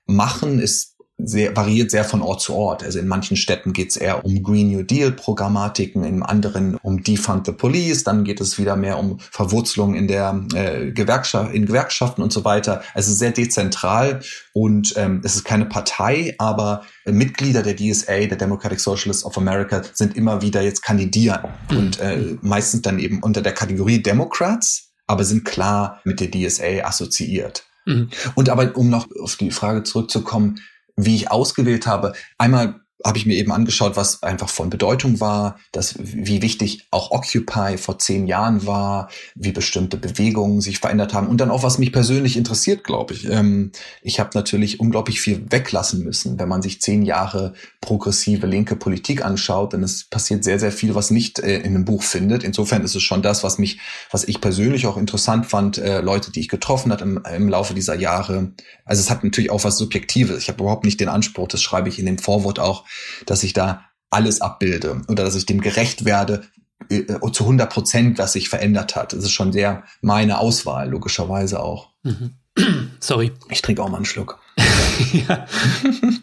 machen, ist sehr, variiert sehr von Ort zu Ort. Also in manchen Städten geht es eher um Green New Deal Programmatiken, in anderen um Defund the Police, dann geht es wieder mehr um Verwurzelung in der äh, Gewerkschaft, in Gewerkschaften und so weiter. Also sehr dezentral und ähm, es ist keine Partei, aber Mitglieder der DSA, der Democratic Socialists of America, sind immer wieder jetzt kandidieren und äh, meistens dann eben unter der Kategorie Democrats, aber sind klar mit der DSA assoziiert. Mhm. Und aber um noch auf die Frage zurückzukommen, wie ich ausgewählt habe. Einmal habe ich mir eben angeschaut, was einfach von Bedeutung war, dass, wie wichtig auch Occupy vor zehn Jahren war, wie bestimmte Bewegungen sich verändert haben und dann auch, was mich persönlich interessiert, glaube ich. Ähm, ich habe natürlich unglaublich viel weglassen müssen, wenn man sich zehn Jahre progressive linke Politik anschaut, denn es passiert sehr, sehr viel, was nicht äh, in einem Buch findet. Insofern ist es schon das, was mich, was ich persönlich auch interessant fand, äh, Leute, die ich getroffen hat im, im Laufe dieser Jahre. Also es hat natürlich auch was Subjektives. Ich habe überhaupt nicht den Anspruch, das schreibe ich in dem Vorwort auch, dass ich da alles abbilde oder dass ich dem gerecht werde äh, zu 100 Prozent, was sich verändert hat. Das ist schon sehr meine Auswahl, logischerweise auch. Mhm. Sorry. Ich trinke auch mal einen Schluck. ja.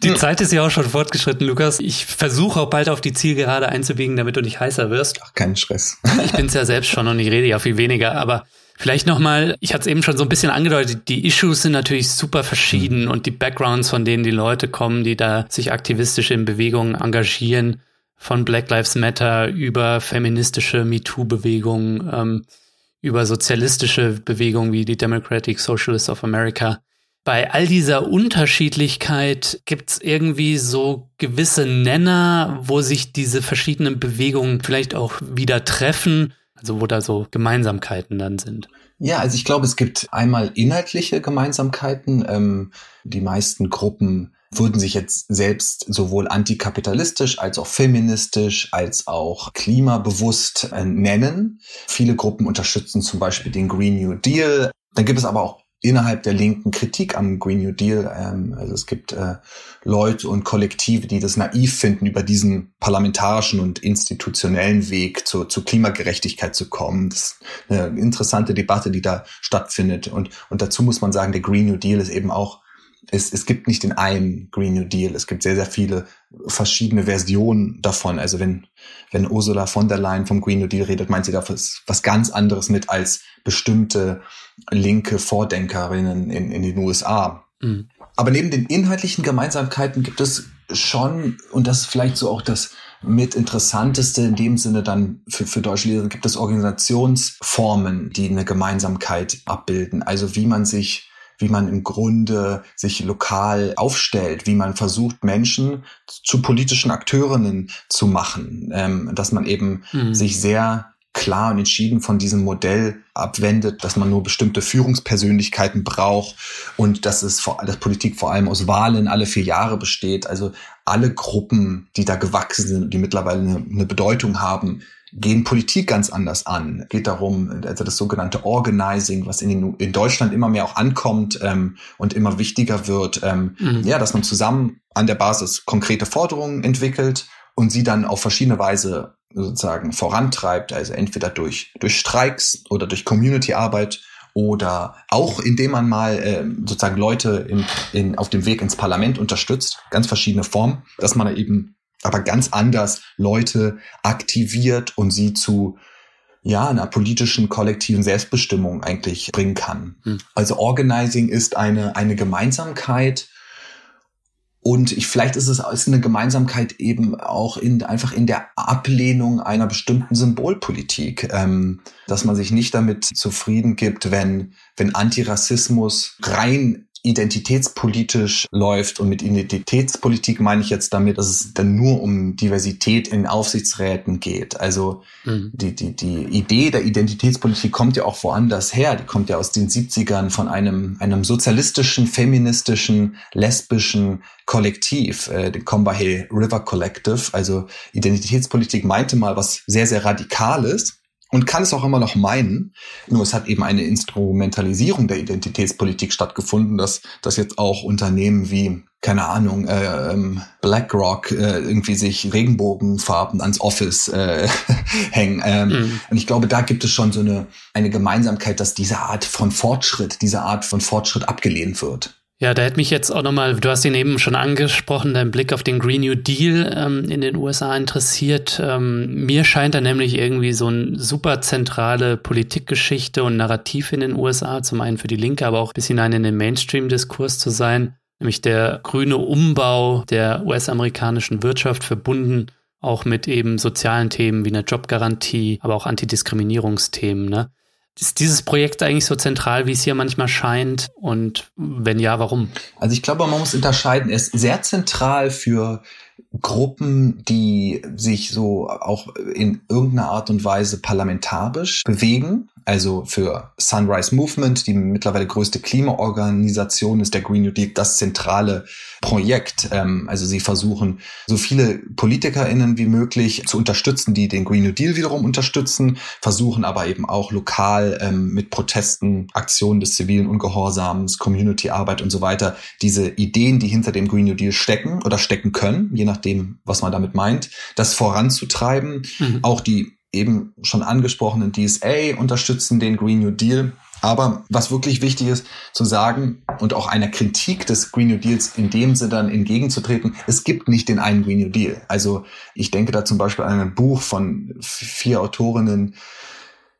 Die Zeit ist ja auch schon fortgeschritten, Lukas. Ich versuche auch bald auf die Zielgerade einzubiegen, damit du nicht heißer wirst. Ach, keinen Stress. ich bin's ja selbst schon und ich rede ja viel weniger, aber Vielleicht nochmal, ich hatte es eben schon so ein bisschen angedeutet, die Issues sind natürlich super verschieden mhm. und die Backgrounds, von denen die Leute kommen, die da sich aktivistisch in Bewegungen engagieren, von Black Lives Matter über feministische MeToo-Bewegungen, ähm, über sozialistische Bewegungen wie die Democratic Socialists of America. Bei all dieser Unterschiedlichkeit gibt es irgendwie so gewisse Nenner, wo sich diese verschiedenen Bewegungen vielleicht auch wieder treffen also wo da so Gemeinsamkeiten dann sind. Ja, also ich glaube, es gibt einmal inhaltliche Gemeinsamkeiten. Ähm, die meisten Gruppen würden sich jetzt selbst sowohl antikapitalistisch als auch feministisch als auch klimabewusst äh, nennen. Viele Gruppen unterstützen zum Beispiel den Green New Deal. Dann gibt es aber auch innerhalb der Linken Kritik am Green New Deal. Ähm, also es gibt äh, Leute und Kollektive, die das naiv finden, über diesen parlamentarischen und institutionellen Weg zu, zu Klimagerechtigkeit zu kommen. Das ist eine interessante Debatte, die da stattfindet. Und, und dazu muss man sagen, der Green New Deal ist eben auch es, es gibt nicht den einen Green New Deal. Es gibt sehr, sehr viele verschiedene Versionen davon. Also wenn, wenn Ursula von der Leyen vom Green New Deal redet, meint sie da was, was ganz anderes mit als bestimmte linke Vordenkerinnen in, in den USA. Mhm. Aber neben den inhaltlichen Gemeinsamkeiten gibt es schon, und das ist vielleicht so auch das mit interessanteste in dem Sinne dann für, für deutsche Lehrer, gibt es Organisationsformen, die eine Gemeinsamkeit abbilden. Also wie man sich wie man im Grunde sich lokal aufstellt, wie man versucht, Menschen zu politischen Akteurinnen zu machen, ähm, dass man eben mhm. sich sehr klar und entschieden von diesem Modell abwendet, dass man nur bestimmte Führungspersönlichkeiten braucht und dass es vor, dass Politik vor allem aus Wahlen alle vier Jahre besteht. Also alle Gruppen, die da gewachsen sind, die mittlerweile eine, eine Bedeutung haben, gehen Politik ganz anders an. Geht darum, also das sogenannte Organizing, was in, den, in Deutschland immer mehr auch ankommt ähm, und immer wichtiger wird, ähm, mhm. ja, dass man zusammen an der Basis konkrete Forderungen entwickelt und sie dann auf verschiedene Weise sozusagen vorantreibt, also entweder durch, durch Streiks oder durch Community-Arbeit oder auch indem man mal äh, sozusagen Leute in, in, auf dem Weg ins Parlament unterstützt, ganz verschiedene Formen, dass man eben aber ganz anders Leute aktiviert und sie zu ja, einer politischen kollektiven Selbstbestimmung eigentlich bringen kann. Hm. Also Organizing ist eine, eine Gemeinsamkeit und ich, vielleicht ist es ist eine Gemeinsamkeit eben auch in, einfach in der Ablehnung einer bestimmten Symbolpolitik, ähm, dass man sich nicht damit zufrieden gibt, wenn, wenn Antirassismus rein identitätspolitisch läuft. Und mit Identitätspolitik meine ich jetzt damit, dass es dann nur um Diversität in Aufsichtsräten geht. Also mhm. die, die, die Idee der Identitätspolitik kommt ja auch woanders her. Die kommt ja aus den 70ern von einem, einem sozialistischen, feministischen, lesbischen Kollektiv, äh, dem Combahee River Collective. Also Identitätspolitik meinte mal was sehr, sehr Radikales und kann es auch immer noch meinen. Nur es hat eben eine Instrumentalisierung der Identitätspolitik stattgefunden, dass, dass jetzt auch Unternehmen wie keine Ahnung, äh, ähm, BlackRock äh, irgendwie sich Regenbogenfarben ans Office äh, hängen. Ähm, mhm. Und ich glaube, da gibt es schon so eine, eine Gemeinsamkeit, dass diese Art von Fortschritt, diese Art von Fortschritt abgelehnt wird. Ja, da hätte mich jetzt auch nochmal, du hast ihn eben schon angesprochen, dein Blick auf den Green New Deal ähm, in den USA interessiert. Ähm, mir scheint da nämlich irgendwie so eine super zentrale Politikgeschichte und Narrativ in den USA, zum einen für die Linke, aber auch bis hinein in den Mainstream-Diskurs zu sein, nämlich der grüne Umbau der US-amerikanischen Wirtschaft verbunden auch mit eben sozialen Themen wie einer Jobgarantie, aber auch Antidiskriminierungsthemen. Ne? Ist dieses Projekt eigentlich so zentral, wie es hier manchmal scheint? Und wenn ja, warum? Also ich glaube, man muss unterscheiden. Er ist sehr zentral für Gruppen, die sich so auch in irgendeiner Art und Weise parlamentarisch bewegen also für Sunrise Movement, die mittlerweile größte Klimaorganisation ist, der Green New Deal das zentrale Projekt. Ähm, also sie versuchen, so viele PolitikerInnen wie möglich zu unterstützen, die den Green New Deal wiederum unterstützen, versuchen aber eben auch lokal ähm, mit Protesten, Aktionen des zivilen Ungehorsams, Community-Arbeit und so weiter, diese Ideen, die hinter dem Green New Deal stecken oder stecken können, je nachdem, was man damit meint, das voranzutreiben. Mhm. Auch die eben schon angesprochenen DSA unterstützen den Green New Deal. Aber was wirklich wichtig ist zu sagen und auch einer Kritik des Green New Deals in dem Sinne dann entgegenzutreten, es gibt nicht den einen Green New Deal. Also ich denke da zum Beispiel an ein Buch von vier Autorinnen,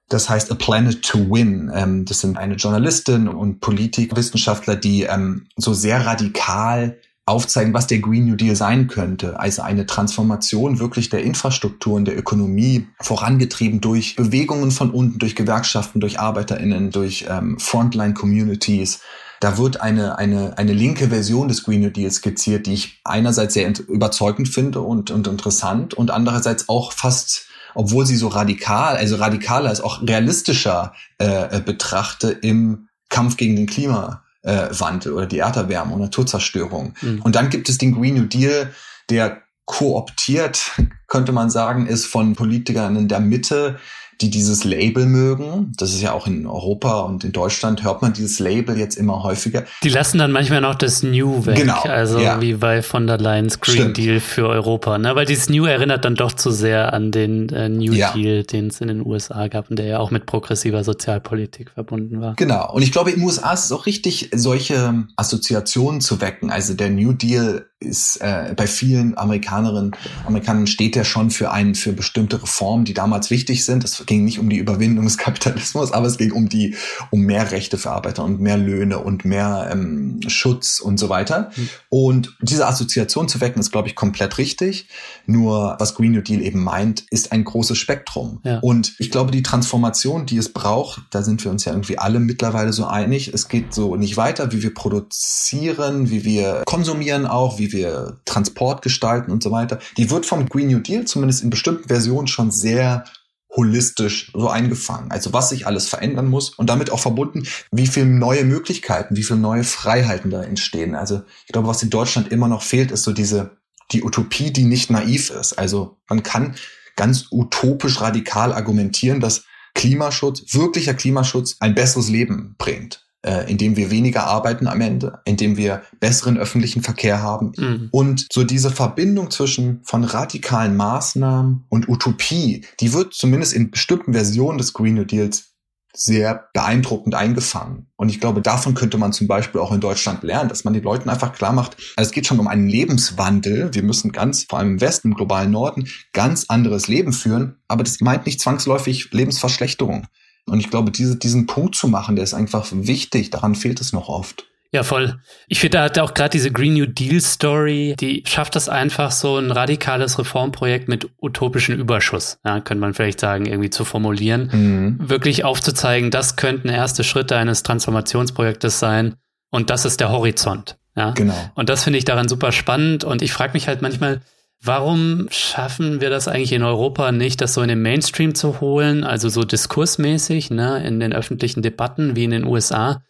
das heißt A Planet to Win. Ähm, das sind eine Journalistin und Politikwissenschaftler, die ähm, so sehr radikal aufzeigen, was der Green New Deal sein könnte. Also eine Transformation wirklich der Infrastruktur und der Ökonomie, vorangetrieben durch Bewegungen von unten, durch Gewerkschaften, durch ArbeiterInnen, durch ähm, Frontline-Communities. Da wird eine, eine, eine linke Version des Green New Deals skizziert, die ich einerseits sehr überzeugend finde und, und interessant und andererseits auch fast obwohl sie so radikal, also radikaler ist, auch realistischer äh, äh betrachte im Kampf gegen den Klima, äh, Wandel oder die Erderwärmung, Naturzerstörung. Mhm. Und dann gibt es den Green New Deal, der kooptiert, könnte man sagen, ist von Politikern in der Mitte, die dieses Label mögen. Das ist ja auch in Europa und in Deutschland hört man dieses Label jetzt immer häufiger. Die lassen dann manchmal noch das New weg. Genau. Also ja. wie bei von der Leyen's Green Stimmt. Deal für Europa. Ne? Weil dieses New erinnert dann doch zu sehr an den äh, New ja. Deal, den es in den USA gab und der ja auch mit progressiver Sozialpolitik verbunden war. Genau. Und ich glaube, in den USA ist es auch richtig, solche Assoziationen zu wecken. Also der New Deal ist äh, bei vielen Amerikanerinnen, Amerikanern steht ja schon für einen, für bestimmte Reformen, die damals wichtig sind. Das ging nicht um die Überwindung des Kapitalismus, aber es ging um die, um mehr Rechte für Arbeiter und mehr Löhne und mehr ähm, Schutz und so weiter. Mhm. Und diese Assoziation zu wecken, ist, glaube ich, komplett richtig. Nur was Green New Deal eben meint, ist ein großes Spektrum. Ja. Und ich glaube, die Transformation, die es braucht, da sind wir uns ja irgendwie alle mittlerweile so einig. Es geht so nicht weiter, wie wir produzieren, wie wir konsumieren auch, wie wir Transport gestalten und so weiter. Die wird vom Green New Deal zumindest in bestimmten Versionen schon sehr holistisch so eingefangen. Also was sich alles verändern muss und damit auch verbunden, wie viele neue Möglichkeiten, wie viele neue Freiheiten da entstehen. Also ich glaube, was in Deutschland immer noch fehlt, ist so diese, die Utopie, die nicht naiv ist. Also man kann ganz utopisch radikal argumentieren, dass Klimaschutz, wirklicher Klimaschutz ein besseres Leben bringt äh, indem wir weniger arbeiten am Ende, indem wir besseren öffentlichen Verkehr haben. Mhm. Und so diese Verbindung zwischen von radikalen Maßnahmen und Utopie, die wird zumindest in bestimmten Versionen des Green New Deals sehr beeindruckend eingefangen. Und ich glaube, davon könnte man zum Beispiel auch in Deutschland lernen, dass man den Leuten einfach klar macht, also es geht schon um einen Lebenswandel. Wir müssen ganz, vor allem im Westen, im globalen Norden, ganz anderes Leben führen. Aber das meint nicht zwangsläufig Lebensverschlechterung. Und ich glaube, diese, diesen Punkt zu machen, der ist einfach wichtig. Daran fehlt es noch oft. Ja, voll. Ich finde, da hat auch gerade diese Green New Deal Story, die schafft das einfach so ein radikales Reformprojekt mit utopischen Überschuss, ja, könnte man vielleicht sagen, irgendwie zu formulieren, mhm. wirklich aufzuzeigen, das könnten erste Schritte eines Transformationsprojektes sein und das ist der Horizont. Ja, genau. Und das finde ich daran super spannend und ich frage mich halt manchmal, Warum schaffen wir das eigentlich in Europa nicht, das so in den Mainstream zu holen, also so diskursmäßig, ne, in den öffentlichen Debatten wie in den USA?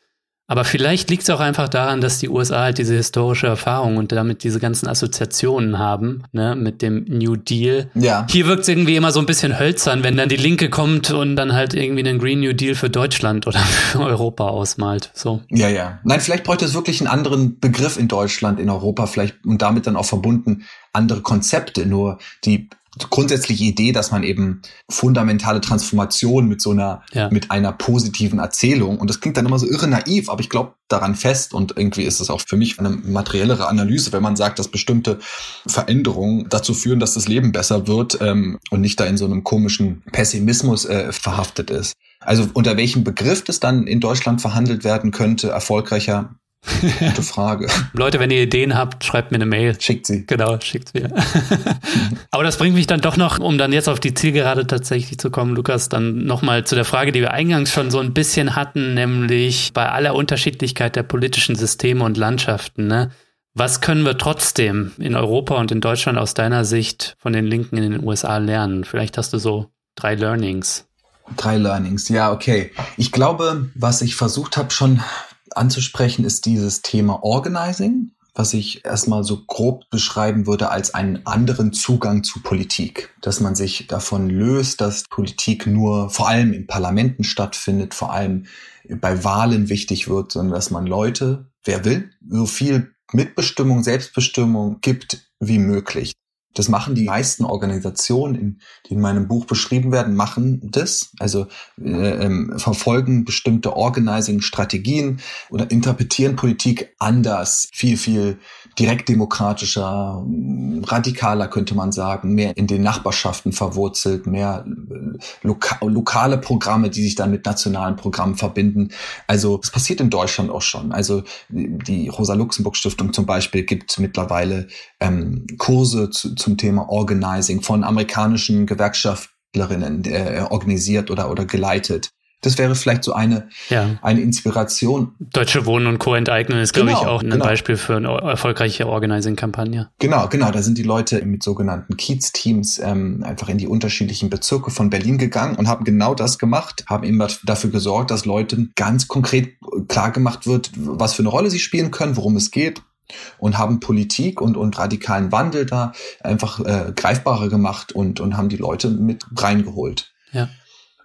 Aber vielleicht liegt es auch einfach daran, dass die USA halt diese historische Erfahrung und damit diese ganzen Assoziationen haben, ne, mit dem New Deal. Ja. Hier wirkt es irgendwie immer so ein bisschen hölzern, wenn dann die Linke kommt und dann halt irgendwie einen Green New Deal für Deutschland oder für Europa ausmalt. So. Ja, ja. Nein, vielleicht bräuchte es wirklich einen anderen Begriff in Deutschland, in Europa vielleicht und damit dann auch verbunden andere Konzepte. Nur die grundsätzliche Idee, dass man eben fundamentale Transformation mit so einer, ja. mit einer positiven Erzählung, und das klingt dann immer so irre naiv, aber ich glaube daran fest und irgendwie ist es auch für mich eine materiellere Analyse, wenn man sagt, dass bestimmte Veränderungen dazu führen, dass das Leben besser wird ähm, und nicht da in so einem komischen Pessimismus äh, verhaftet ist. Also unter welchem Begriff das dann in Deutschland verhandelt werden könnte, erfolgreicher, Gute Frage. Leute, wenn ihr Ideen habt, schreibt mir eine Mail. Schickt sie. Genau, schickt sie. Aber das bringt mich dann doch noch, um dann jetzt auf die Zielgerade tatsächlich zu kommen, Lukas, dann nochmal zu der Frage, die wir eingangs schon so ein bisschen hatten, nämlich bei aller Unterschiedlichkeit der politischen Systeme und Landschaften, ne? Was können wir trotzdem in Europa und in Deutschland aus deiner Sicht von den Linken in den USA lernen? Vielleicht hast du so drei Learnings. Drei Learnings, ja, okay. Ich glaube, was ich versucht habe schon anzusprechen, ist dieses Thema Organizing, was ich erstmal so grob beschreiben würde als einen anderen Zugang zu Politik. Dass man sich davon löst, dass Politik nur vor allem in Parlamenten stattfindet, vor allem bei Wahlen wichtig wird, sondern dass man Leute, wer will, so viel Mitbestimmung, Selbstbestimmung gibt wie möglich. Das machen die meisten Organisationen, die in meinem Buch beschrieben werden, machen das. Also äh, ähm, verfolgen bestimmte Organizing-Strategien oder interpretieren Politik anders, viel, viel direktdemokratischer, radikaler könnte man sagen, mehr in den Nachbarschaften verwurzelt, mehr äh, loka lokale Programme, die sich dann mit nationalen Programmen verbinden. Also es passiert in Deutschland auch schon. Also die Rosa-Luxemburg-Stiftung zum Beispiel gibt mittlerweile ähm, Kurse zu, zum Thema Organizing von amerikanischen Gewerkschaftlerinnen äh, organisiert oder, oder geleitet. Das wäre vielleicht so eine, ja. eine Inspiration. Deutsche Wohnen und Co. enteignen ist, genau, glaube ich, auch ein genau. Beispiel für eine erfolgreiche Organizing-Kampagne. Genau, genau. Da sind die Leute mit sogenannten Kiez-Teams ähm, einfach in die unterschiedlichen Bezirke von Berlin gegangen und haben genau das gemacht, haben eben dafür gesorgt, dass Leuten ganz konkret klar gemacht wird, was für eine Rolle sie spielen können, worum es geht und haben Politik und, und radikalen Wandel da einfach äh, greifbarer gemacht und, und haben die Leute mit reingeholt. Ja.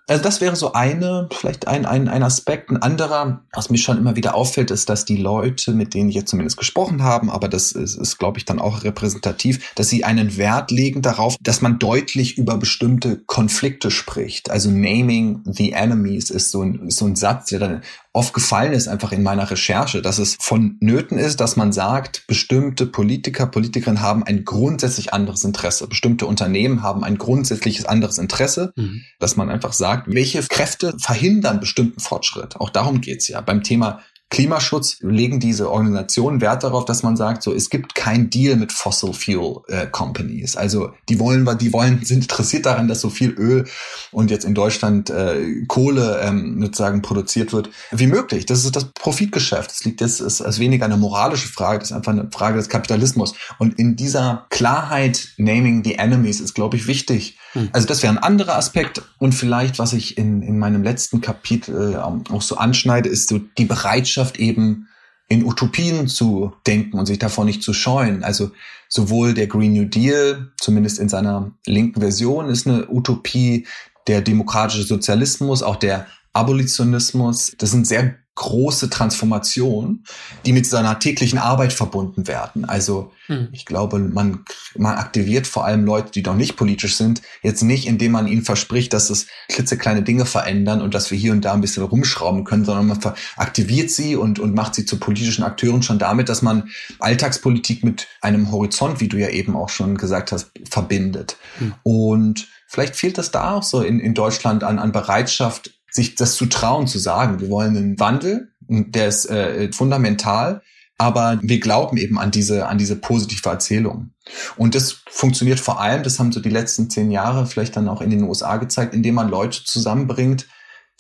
Also das wäre so eine, vielleicht ein, ein, ein Aspekt. Ein anderer, was mir schon immer wieder auffällt, ist, dass die Leute, mit denen ich jetzt zumindest gesprochen haben, aber das ist, ist glaube ich, dann auch repräsentativ, dass sie einen Wert legen darauf, dass man deutlich über bestimmte Konflikte spricht. Also naming the enemies ist so ein, ist so ein Satz, der dann aufgefallen ist einfach in meiner Recherche, dass es vonnöten ist, dass man sagt, bestimmte Politiker, Politikerinnen haben ein grundsätzlich anderes Interesse. Bestimmte Unternehmen haben ein grundsätzliches anderes Interesse, mhm. dass man einfach sagt, welche Kräfte verhindern bestimmten Fortschritt. Auch darum geht's ja. Beim Thema Klimaschutz legen diese Organisationen Wert darauf, dass man sagt, so es gibt kein Deal mit Fossil Fuel äh, Companies. Also die wollen, die wollen, sind interessiert daran, dass so viel Öl und jetzt in Deutschland äh, Kohle ähm, sozusagen produziert wird wie möglich. Das ist das Profitgeschäft. Das liegt jetzt ist, ist weniger eine moralische Frage, das ist einfach eine Frage des Kapitalismus. Und in dieser Klarheit, naming the enemies, ist glaube ich wichtig. Hm. Also das wäre ein anderer Aspekt und vielleicht, was ich in in meinem letzten Kapitel äh, auch so anschneide, ist so die Bereitschaft eben in Utopien zu denken und sich davor nicht zu scheuen. Also sowohl der Green New Deal, zumindest in seiner linken Version, ist eine Utopie, der demokratische Sozialismus, auch der Abolitionismus, das sind sehr große Transformation, die mit seiner täglichen Arbeit verbunden werden. Also hm. ich glaube, man, man aktiviert vor allem Leute, die noch nicht politisch sind, jetzt nicht, indem man ihnen verspricht, dass es klitzekleine Dinge verändern und dass wir hier und da ein bisschen rumschrauben können, sondern man aktiviert sie und, und macht sie zu politischen Akteuren schon damit, dass man Alltagspolitik mit einem Horizont, wie du ja eben auch schon gesagt hast, verbindet. Hm. Und Vielleicht fehlt das da auch so in, in Deutschland an, an Bereitschaft, sich das zu trauen, zu sagen, wir wollen einen Wandel, der ist äh, fundamental, aber wir glauben eben an diese, an diese positive Erzählung. Und das funktioniert vor allem, das haben so die letzten zehn Jahre vielleicht dann auch in den USA gezeigt, indem man Leute zusammenbringt,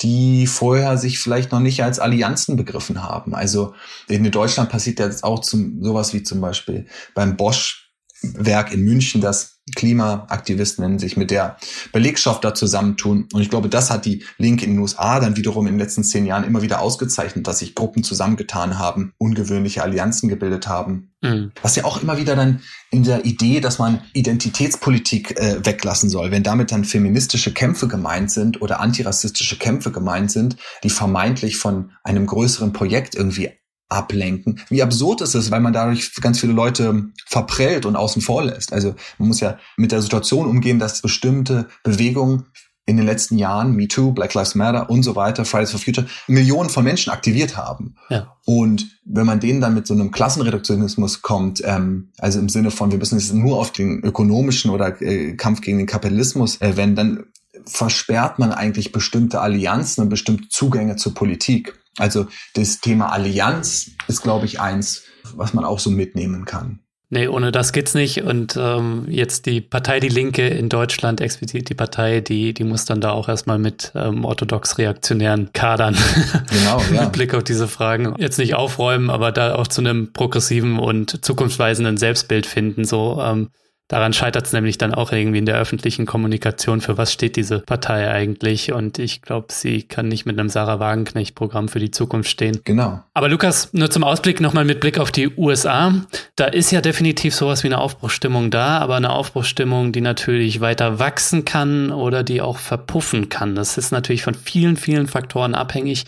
die vorher sich vielleicht noch nicht als Allianzen begriffen haben. Also in Deutschland passiert jetzt auch zum, sowas wie zum Beispiel beim Bosch Werk in München, das Klimaaktivisten sich mit der Belegschaft da zusammentun. Und ich glaube, das hat die Linke in den USA dann wiederum in den letzten zehn Jahren immer wieder ausgezeichnet, dass sich Gruppen zusammengetan haben, ungewöhnliche Allianzen gebildet haben. Mhm. Was ja auch immer wieder dann in der Idee, dass man Identitätspolitik äh, weglassen soll, wenn damit dann feministische Kämpfe gemeint sind oder antirassistische Kämpfe gemeint sind, die vermeintlich von einem größeren Projekt irgendwie ablenken. Wie absurd ist es, weil man dadurch ganz viele Leute verprellt und außen vor lässt. Also man muss ja mit der Situation umgehen, dass bestimmte Bewegungen in den letzten Jahren, Me Too, Black Lives Matter und so weiter, Fridays for Future, Millionen von Menschen aktiviert haben. Ja. Und wenn man denen dann mit so einem Klassenreduktionismus kommt, ähm, also im Sinne von, wir müssen es nur auf den ökonomischen oder äh, Kampf gegen den Kapitalismus äh, wenden, dann versperrt man eigentlich bestimmte Allianzen und bestimmte Zugänge zur Politik. Also das Thema Allianz ist, glaube ich, eins, was man auch so mitnehmen kann. Nee, ohne das geht's nicht. Und ähm, jetzt die Partei Die Linke in Deutschland, explizit die Partei, die, die muss dann da auch erstmal mit ähm, orthodox-reaktionären Kadern genau, ja. mit Blick auf diese Fragen jetzt nicht aufräumen, aber da auch zu einem progressiven und zukunftsweisenden Selbstbild finden. So, ähm, Daran scheitert es nämlich dann auch irgendwie in der öffentlichen Kommunikation. Für was steht diese Partei eigentlich? Und ich glaube, sie kann nicht mit einem Sarah Wagenknecht-Programm für die Zukunft stehen. Genau. Aber Lukas, nur zum Ausblick nochmal mit Blick auf die USA. Da ist ja definitiv sowas wie eine Aufbruchstimmung da, aber eine Aufbruchstimmung, die natürlich weiter wachsen kann oder die auch verpuffen kann. Das ist natürlich von vielen, vielen Faktoren abhängig.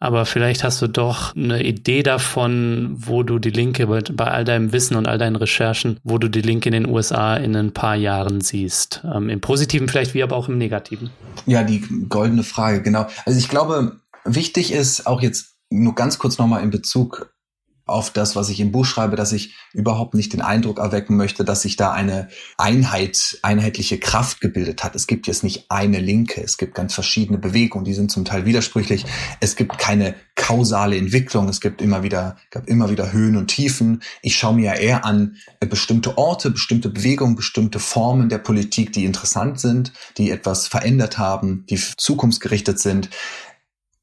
Aber vielleicht hast du doch eine Idee davon, wo du die Linke bei all deinem Wissen und all deinen Recherchen, wo du die Linke in den USA in ein paar Jahren siehst. Ähm, Im Positiven vielleicht wie aber auch im Negativen. Ja, die goldene Frage, genau. Also ich glaube, wichtig ist auch jetzt nur ganz kurz nochmal in Bezug auf das, was ich im Buch schreibe, dass ich überhaupt nicht den Eindruck erwecken möchte, dass sich da eine Einheit, einheitliche Kraft gebildet hat. Es gibt jetzt nicht eine Linke, es gibt ganz verschiedene Bewegungen, die sind zum Teil widersprüchlich. Es gibt keine kausale Entwicklung, es gibt immer wieder, gab immer wieder Höhen und Tiefen. Ich schaue mir ja eher an äh, bestimmte Orte, bestimmte Bewegungen, bestimmte Formen der Politik, die interessant sind, die etwas verändert haben, die zukunftsgerichtet sind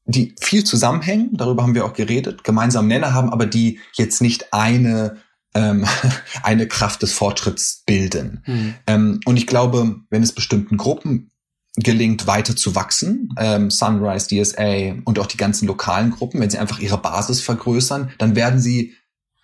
die viel zusammenhängen, darüber haben wir auch geredet, gemeinsam Nenner haben, aber die jetzt nicht eine ähm, eine Kraft des Fortschritts bilden. Mhm. Ähm, und ich glaube, wenn es bestimmten Gruppen gelingt, weiter zu wachsen, ähm, Sunrise, DSA und auch die ganzen lokalen Gruppen, wenn sie einfach ihre Basis vergrößern, dann werden sie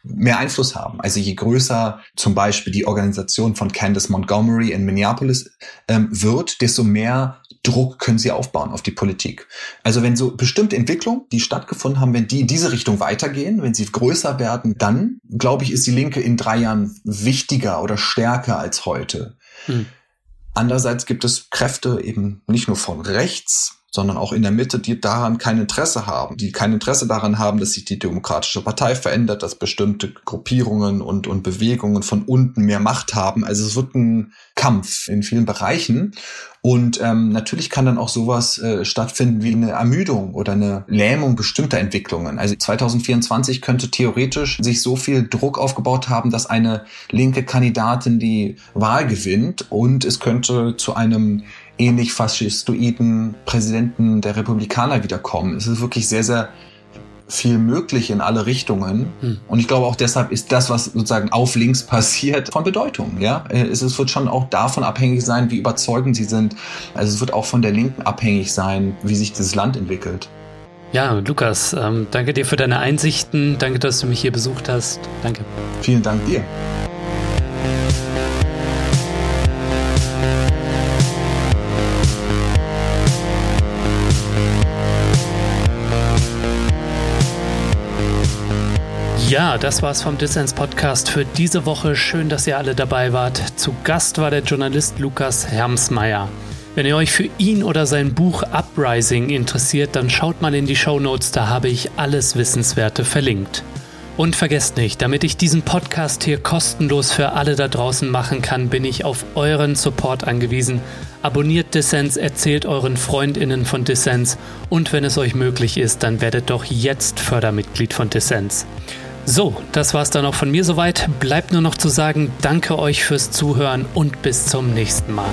mehr Einfluss haben. Also je größer zum Beispiel die Organisation von Candace Montgomery in Minneapolis ähm, wird, desto mehr Druck können sie aufbauen auf die Politik. Also wenn so bestimmte Entwicklungen, die stattgefunden haben, wenn die in diese Richtung weitergehen, wenn sie größer werden, dann glaube ich, ist die Linke in drei Jahren wichtiger oder stärker als heute. Hm. Andererseits gibt es Kräfte eben nicht nur von rechts, sondern auch in der Mitte, die daran kein Interesse haben, die kein Interesse daran haben, dass sich die Demokratische Partei verändert, dass bestimmte Gruppierungen und, und Bewegungen von unten mehr Macht haben. Also es wird ein Kampf in vielen Bereichen. Und ähm, natürlich kann dann auch sowas äh, stattfinden wie eine Ermüdung oder eine Lähmung bestimmter Entwicklungen. Also 2024 könnte theoretisch sich so viel Druck aufgebaut haben, dass eine linke Kandidatin die Wahl gewinnt und es könnte zu einem ähnlich faschistoiden Präsidenten der Republikaner wiederkommen. Es ist wirklich sehr, sehr viel möglich in alle Richtungen. Hm. Und ich glaube auch deshalb ist das, was sozusagen auf links passiert, von Bedeutung. Ja, es, es wird schon auch davon abhängig sein, wie überzeugend sie sind. Also es wird auch von der Linken abhängig sein, wie sich dieses Land entwickelt. Ja, Lukas, ähm, danke dir für deine Einsichten. Danke, dass du mich hier besucht hast. Danke. Vielen Dank dir. Ja, das war's vom Dissens Podcast für diese Woche. Schön, dass ihr alle dabei wart. Zu Gast war der Journalist Lukas Hermsmeier. Wenn ihr euch für ihn oder sein Buch Uprising interessiert, dann schaut mal in die Show Notes, da habe ich alles Wissenswerte verlinkt. Und vergesst nicht, damit ich diesen Podcast hier kostenlos für alle da draußen machen kann, bin ich auf euren Support angewiesen. Abonniert Dissens, erzählt euren Freundinnen von Dissens und wenn es euch möglich ist, dann werdet doch jetzt Fördermitglied von Dissens. So, das war's dann auch von mir soweit. Bleibt nur noch zu sagen, danke euch fürs Zuhören und bis zum nächsten Mal.